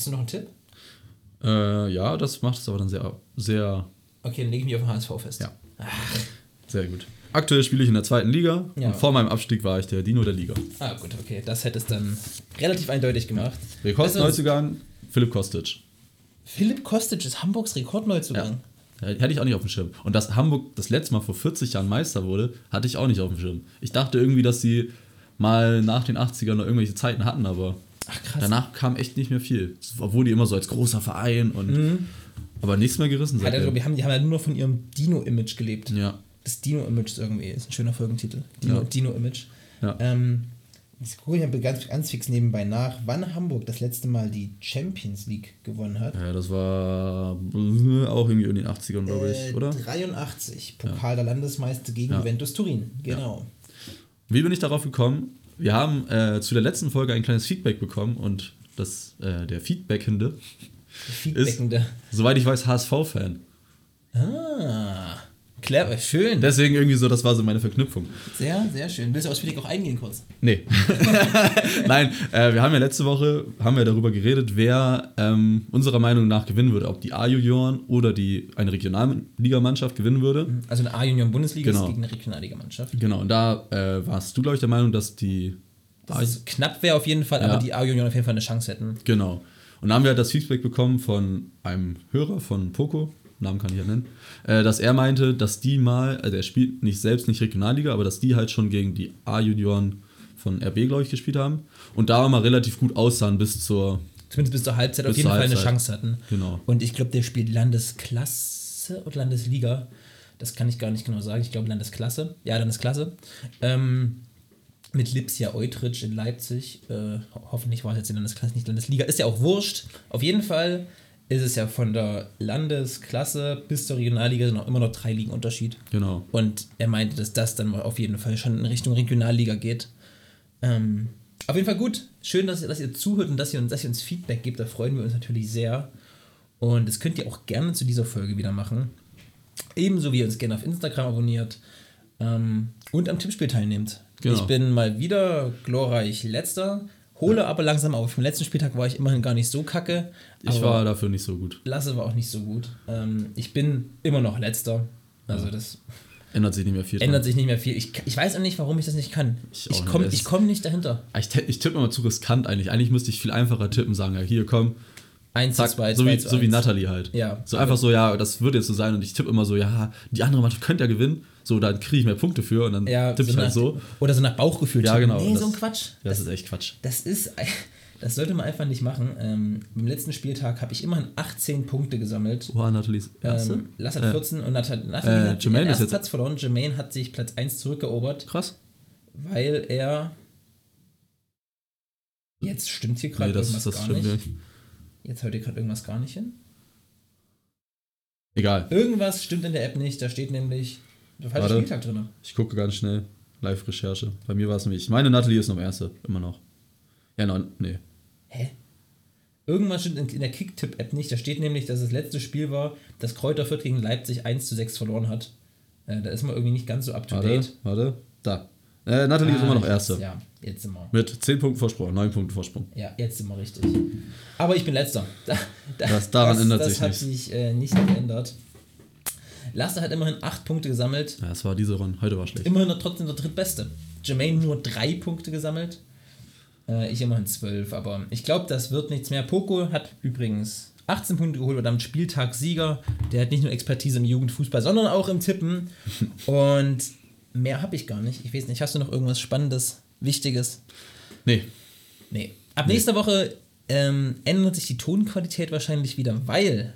Hast du noch einen Tipp? Äh, ja, das macht es aber dann sehr, sehr, Okay, dann lege ich mich auf den HSV fest. Ja. sehr gut. Aktuell spiele ich in der zweiten Liga Ja. und vor meinem Abstieg war ich der Dino der Liga. Ah, gut, okay. Das hätte es dann relativ eindeutig gemacht. Rekordneuzugang, Philipp Kostic. Philipp Kostic ist Hamburgs Rekordneuzugang. Ja, Hätte ich auch nicht auf dem Schirm. Und dass Hamburg das letzte Mal vor 40 Jahren Meister wurde, hatte ich auch nicht auf dem Schirm. Ich dachte irgendwie, dass sie mal nach den 80ern noch irgendwelche Zeiten hatten, aber Ach, krass. danach kam echt nicht mehr viel. Obwohl die immer so als großer Verein und. Aber nichts mehr gerissen er, seitdem. die, haben, die haben ja nur noch von ihrem Dino-Image gelebt. Ja. Das Dino-Image ist irgendwie ist ein schöner Folgentitel. Dino- Ja. Dino-Image. Ja. Ähm, ich gucke ja ganz, ganz fix nebenbei nach, wann Hamburg das letzte Mal die Champions League gewonnen hat. ja, das war äh, auch irgendwie in den 80ern, glaube ich, Äh, oder? 83, Pokal der Landesmeister gegen Ja. Juventus Turin. Genau. Wie bin ich darauf gekommen? Wir haben äh, zu der letzten Folge ein kleines Feedback bekommen und das, äh, der Feedbackende, Feedbackende. soweit ich weiß, HSV-Fan. Ah, clever, schön. Deswegen irgendwie so, das war so meine Verknüpfung. sehr, sehr schön. Willst du ausführlich auch eingehen kurz? Nee. Nein, äh, wir haben ja letzte Woche haben wir darüber geredet, wer ähm, unserer Meinung nach gewinnen würde, ob die A-Junioren oder die eine Regionalligamannschaft gewinnen würde. Also eine A-Union-Bundesliga Genau. gegen eine Regionalliga-Mannschaft. Genau, und da äh, warst du, glaube ich, der Meinung, dass die Das ist knapp wäre auf jeden Fall, Ja. aber die A-Union auf jeden Fall eine Chance hätten. Genau. Und dann haben wir das Feedback bekommen von einem Hörer von Poco, Namen kann ich ja nennen, äh, dass er meinte, dass die mal, also er spielt nicht selbst nicht Regionalliga, aber dass die halt schon gegen die A-Junioren von RB, glaube ich, gespielt haben und da mal relativ gut aussahen bis zur, Zumindest bis zur Halbzeit auf Bis jeden zur Fall eine. Chance hatten. genau. Und ich glaube, der spielt Landesklasse oder Landesliga. Das kann ich gar nicht genau sagen. Ich glaube Landesklasse. Ja, Landesklasse. Ähm, mit Lipsia Eutrich in Leipzig. Äh, ho- hoffentlich war es jetzt in Landesklasse, nicht Landesliga. Ist ja auch wurscht. Auf jeden Fall ist es ja von der Landesklasse bis zur Regionalliga sind auch immer noch drei Ligen Unterschied. Genau. Und er meinte, dass das dann auf jeden Fall schon in Richtung Regionalliga geht. Ähm, auf jeden Fall gut. Schön, dass ihr, dass ihr zuhört und dass ihr, uns, dass ihr uns Feedback gebt. Da freuen wir uns natürlich sehr. Und das könnt ihr auch gerne zu dieser Folge wieder machen. Ebenso wie ihr uns gerne auf Instagram abonniert ähm, und am Tippspiel teilnehmt. Genau. Ich bin mal wieder glorreich letzter, hole aber langsam auf. Im letzten Spieltag war ich immerhin gar nicht so kacke. Ich war dafür nicht so gut. Lasse war auch nicht so gut. Ähm, ich bin immer noch letzter. Also das Ändert sich nicht mehr viel. ändert sich nicht mehr viel. Ich, ich weiß auch nicht, warum ich das nicht kann. Ich Ich, komme nicht. ich komm nicht dahinter. Ich, ti- ich tippe immer zu riskant eigentlich. Eigentlich müsste ich viel einfacher tippen, sagen, ja, hier komm, 1 zack, 2, so, 2 wie, zu so wie 1. Natalie halt. Ja. So einfach so, ja, das wird jetzt so sein und ich tippe immer so, ja, die andere Mannschaft könnte ja gewinnen, so, dann kriege ich mehr Punkte für und dann Ja, tippe ich nach, halt so. Oder so nach Bauchgefühl. Ja, genau. Nee, Das- so ein Quatsch. Das, Das, ist echt Quatsch. das ist. Das sollte man einfach nicht machen. Ähm, Im letzten Spieltag habe ich immerhin 18 Punkte gesammelt. Oha, Natalies erste. Ähm, Lass hat Äh, 14 und Nathalie, äh, hat Jermaine den ersten Platz verloren. Jermaine hat sich Platz 1 zurückerobert, Krass. weil er. Jetzt stimmt hier gerade Nee, das, das gar stimmt nicht. nicht. Jetzt hört ihr gerade irgendwas gar nicht hin. Egal. Irgendwas stimmt in der App nicht. Da steht nämlich der falsche Warte. Spieltag drin. Ich gucke ganz schnell. Live-Recherche. Bei mir war es nämlich. Meine Natalie ist noch erste, immer noch. Ja, nein, nee. Hä? Irgendwas stimmt in, der Kicktipp-App nicht. Da steht nämlich, dass das letzte Spiel war, dass Kräuter Fürth gegen Leipzig 1 zu 6 verloren hat. Äh, da ist man irgendwie nicht ganz so up to Warte, date. warte. Da. Äh, Natalie ist Ah, immer noch erste. Ja, jetzt sind wir. Mit 10 Punkten Vorsprung, 9 Punkten Vorsprung. Ja, jetzt sind wir richtig. Aber ich bin letzter. Da, da, Das- daran ändert das sich hat nichts. sich äh, nicht geändert. Lasse hat immerhin 8 Punkte gesammelt. Ja, es war diese Runde. Heute war schlecht. Immerhin trotzdem der drittbeste. Jermaine nur 3 Punkte gesammelt. Äh, ich immerhin 12, aber ich glaube, das wird nichts mehr. Poco hat übrigens 18 Punkte geholt, war damit Spieltag Sieger. Der hat nicht nur Expertise im Jugendfußball, sondern auch im Tippen. Und mehr habe ich gar nicht. Ich weiß nicht, hast du noch irgendwas Spannendes, Wichtiges? Nee. Nee. Ab nächster Woche ähm, ändert sich die Tonqualität wahrscheinlich wieder, weil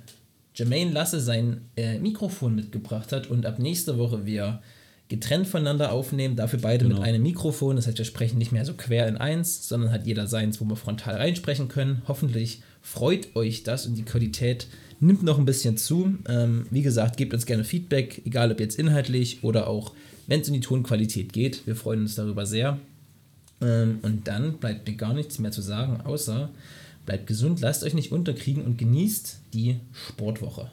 Jermaine Lasse sein äh, Mikrofon mitgebracht hat und ab nächster Woche wir getrennt voneinander aufnehmen, dafür beide Genau. mit einem Mikrofon. Das heißt, wir sprechen nicht mehr so quer in eins, sondern hat jeder seins, wo wir frontal reinsprechen können. Hoffentlich freut euch das und die Qualität nimmt noch ein bisschen zu. Ähm, wie gesagt, gebt uns gerne Feedback, egal ob jetzt inhaltlich oder auch, wenn es um die Tonqualität geht. Wir freuen uns darüber sehr. Ähm, und dann bleibt mir gar nichts mehr zu sagen, außer bleibt gesund, lasst euch nicht unterkriegen und genießt die Sportwoche.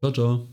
Ciao, ciao.